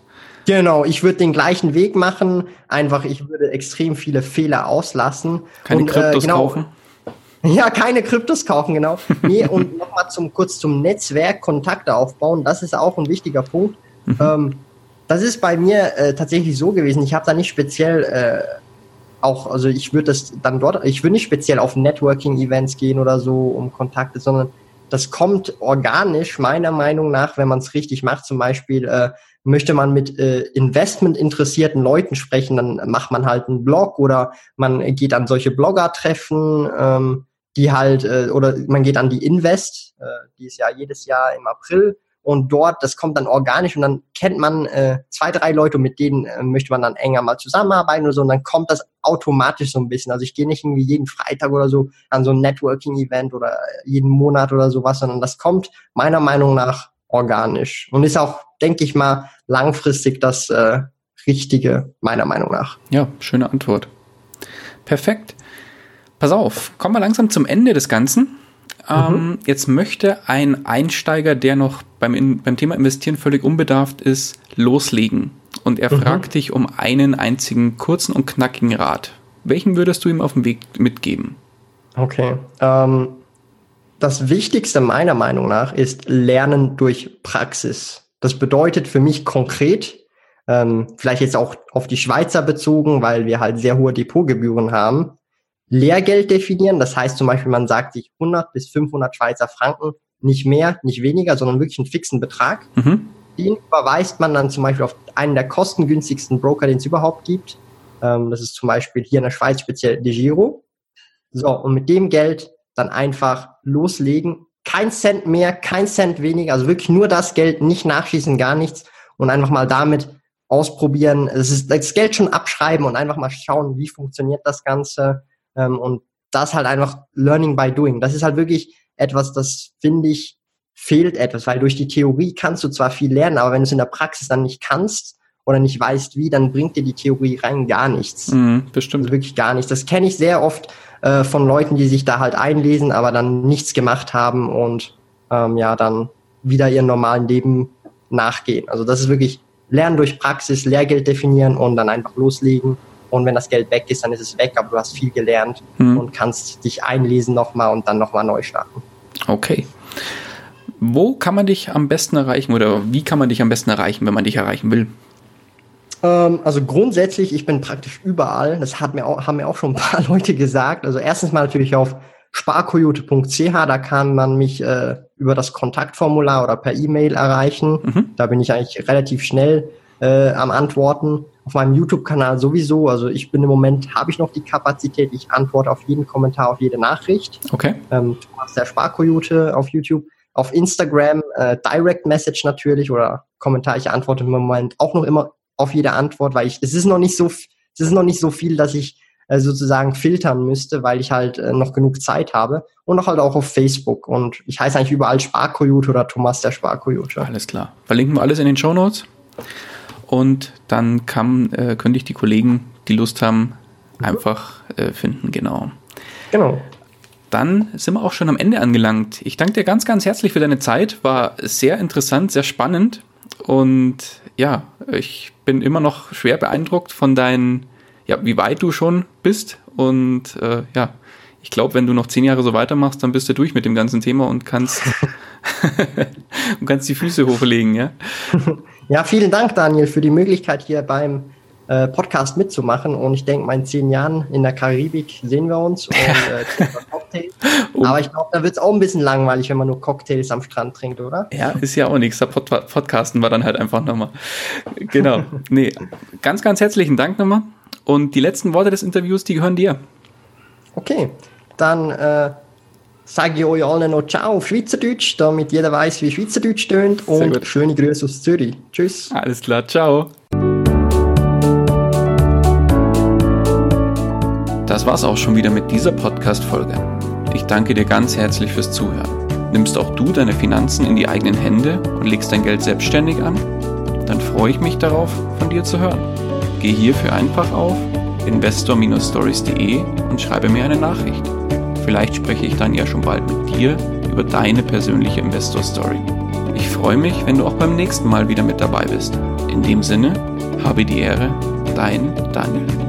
Genau, ich würde den gleichen Weg machen. Einfach, ich würde extrem viele Fehler auslassen. Keine und, äh, Kryptos äh, genau, kaufen? *laughs* Ja, keine Kryptos kaufen, genau. Nee, *laughs* und nochmal zum, kurz zum Netzwerk, Kontakte aufbauen. Das ist auch ein wichtiger Punkt. Mhm. Ähm, das ist bei mir äh, tatsächlich so gewesen. Ich habe da nicht speziell äh, auch, also ich würde das dann dort, ich würde nicht speziell auf Networking-Events gehen oder so, um Kontakte, sondern das kommt organisch, meiner Meinung nach, wenn man es richtig macht. Zum Beispiel äh, möchte man mit äh, Investment interessierten Leuten sprechen, dann macht man halt einen Blog oder man geht an solche Blogger-Treffen, ähm, die halt, äh, oder man geht an die Invest, äh, die ist ja jedes Jahr im April und dort, das kommt dann organisch und dann kennt man äh, zwei, drei Leute und mit denen äh, möchte man dann enger mal zusammenarbeiten oder so und dann kommt das automatisch so ein bisschen. Also ich gehe nicht irgendwie jeden Freitag oder so an so ein Networking-Event oder jeden Monat oder sowas, sondern das kommt meiner Meinung nach organisch und ist auch, denke ich mal, langfristig das äh, Richtige, meiner Meinung nach. Ja, schöne Antwort. Perfekt. Pass auf, kommen wir langsam zum Ende des Ganzen. Ähm, mhm. Jetzt möchte ein Einsteiger, der noch beim, beim Thema Investieren völlig unbedarft ist, loslegen. Und er mhm. fragt dich um einen einzigen kurzen und knackigen Rat. Welchen würdest du ihm auf dem Weg mitgeben? Okay. Ähm, das Wichtigste meiner Meinung nach ist Lernen durch Praxis. Das bedeutet für mich konkret, ähm, vielleicht jetzt auch auf die Schweizer bezogen, weil wir halt sehr hohe Depotgebühren haben, Lehrgeld definieren. Das heißt zum Beispiel, man sagt sich 100 bis 500 Schweizer Franken, nicht mehr, nicht weniger, sondern wirklich einen fixen Betrag. Mhm. Den überweist man dann zum Beispiel auf einen der kostengünstigsten Broker, den es überhaupt gibt. Ähm, das ist zum Beispiel hier in der Schweiz speziell De Giro. So, und mit dem Geld dann einfach loslegen. Kein Cent mehr, kein Cent weniger, also wirklich nur das Geld, nicht nachschießen, gar nichts und einfach mal damit ausprobieren. Es ist das Geld schon abschreiben und einfach mal schauen, wie funktioniert das Ganze ähm, und das halt einfach Learning by Doing. Das ist halt wirklich etwas, das finde ich fehlt etwas, weil durch die Theorie kannst du zwar viel lernen, aber wenn du es in der Praxis dann nicht kannst oder nicht weißt wie, dann bringt dir die Theorie rein gar nichts. Mhm, bestimmt. Also wirklich gar nichts. Das kenne ich sehr oft äh, von Leuten, die sich da halt einlesen, aber dann nichts gemacht haben und ähm, ja, dann wieder ihrem normalen Leben nachgehen. Also das ist wirklich Lernen durch Praxis, Lehrgeld definieren und dann einfach loslegen Und wenn das Geld weg ist, dann ist es weg, aber du hast viel gelernt mhm. und kannst dich einlesen nochmal und dann nochmal neu starten. Okay. Wo kann man dich am besten erreichen oder wie kann man dich am besten erreichen, wenn man dich erreichen will? Ähm, also grundsätzlich, ich bin praktisch überall. Das hat mir auch, haben mir auch schon ein paar *laughs* Leute gesagt. Also erstens mal natürlich auf sparkoyote.ch, da kann man mich äh, über das Kontaktformular oder per E-Mail erreichen. Mhm. Da bin ich eigentlich relativ schnell äh, am Antworten. Auf meinem YouTube-Kanal sowieso. Also ich bin im Moment, habe ich noch die Kapazität, ich antworte auf jeden Kommentar, auf jede Nachricht. Okay. Ähm, Thomas der Sparkoyote auf YouTube. Auf Instagram äh, Direct Message natürlich oder Kommentar. Ich antworte im Moment auch noch immer auf jede Antwort, weil ich, es ist noch nicht so, es ist noch nicht so viel, dass ich äh, sozusagen filtern müsste, weil ich halt äh, noch genug Zeit habe. Und noch halt auch auf Facebook. Und ich heiße eigentlich überall Sparkoyote oder Thomas der Sparkoyote. Alles klar. Verlinken wir alles in den Show Notes. Und dann kann, äh, könnte ich die Kollegen, die Lust haben, mhm. einfach äh, finden, genau. Genau. Dann sind wir auch schon am Ende angelangt. Ich danke dir ganz, ganz herzlich für deine Zeit. War sehr interessant, sehr spannend. Und ja, ich bin immer noch schwer beeindruckt von deinen ja, wie weit du schon bist. Und äh, ja, ich glaube, wenn du noch zehn Jahre so weitermachst, dann bist du durch mit dem ganzen Thema und kannst, *laughs* *laughs* und kannst die Füße hochlegen, ja? *laughs* Ja, vielen Dank, Daniel, für die Möglichkeit, hier beim äh, Podcast mitzumachen. Und ich denke, in zehn Jahren in der Karibik sehen wir uns und äh, Cocktails. Aber ich glaube, da wird es auch ein bisschen langweilig, wenn man nur Cocktails am Strand trinkt, oder? Ja, ist ja auch nichts. Der Pod Podcasten war dann halt einfach nochmal. Genau. *laughs* Nee, ganz, ganz herzlichen Dank nochmal. Und die letzten Worte des Interviews, die gehören dir. Okay, dann äh, sage ich euch allen noch Ciao auf Schweizerdeutsch, damit jeder weiß, wie Schweizerdeutsch tönt. Und schöne Grüße aus Zürich. Tschüss. Alles klar, ciao. Das war's auch schon wieder mit dieser Podcast-Folge. Ich danke dir ganz herzlich fürs Zuhören. Nimmst auch du deine Finanzen in die eigenen Hände und legst dein Geld selbstständig an? Dann freue ich mich darauf, von dir zu hören. Geh hierfür einfach auf investor-stories.de und schreibe mir eine Nachricht. Vielleicht spreche ich dann ja schon bald mit dir über deine persönliche Investor Story. Ich freue mich, wenn du auch beim nächsten Mal wieder mit dabei bist. In dem Sinne, habe die Ehre, dein Daniel.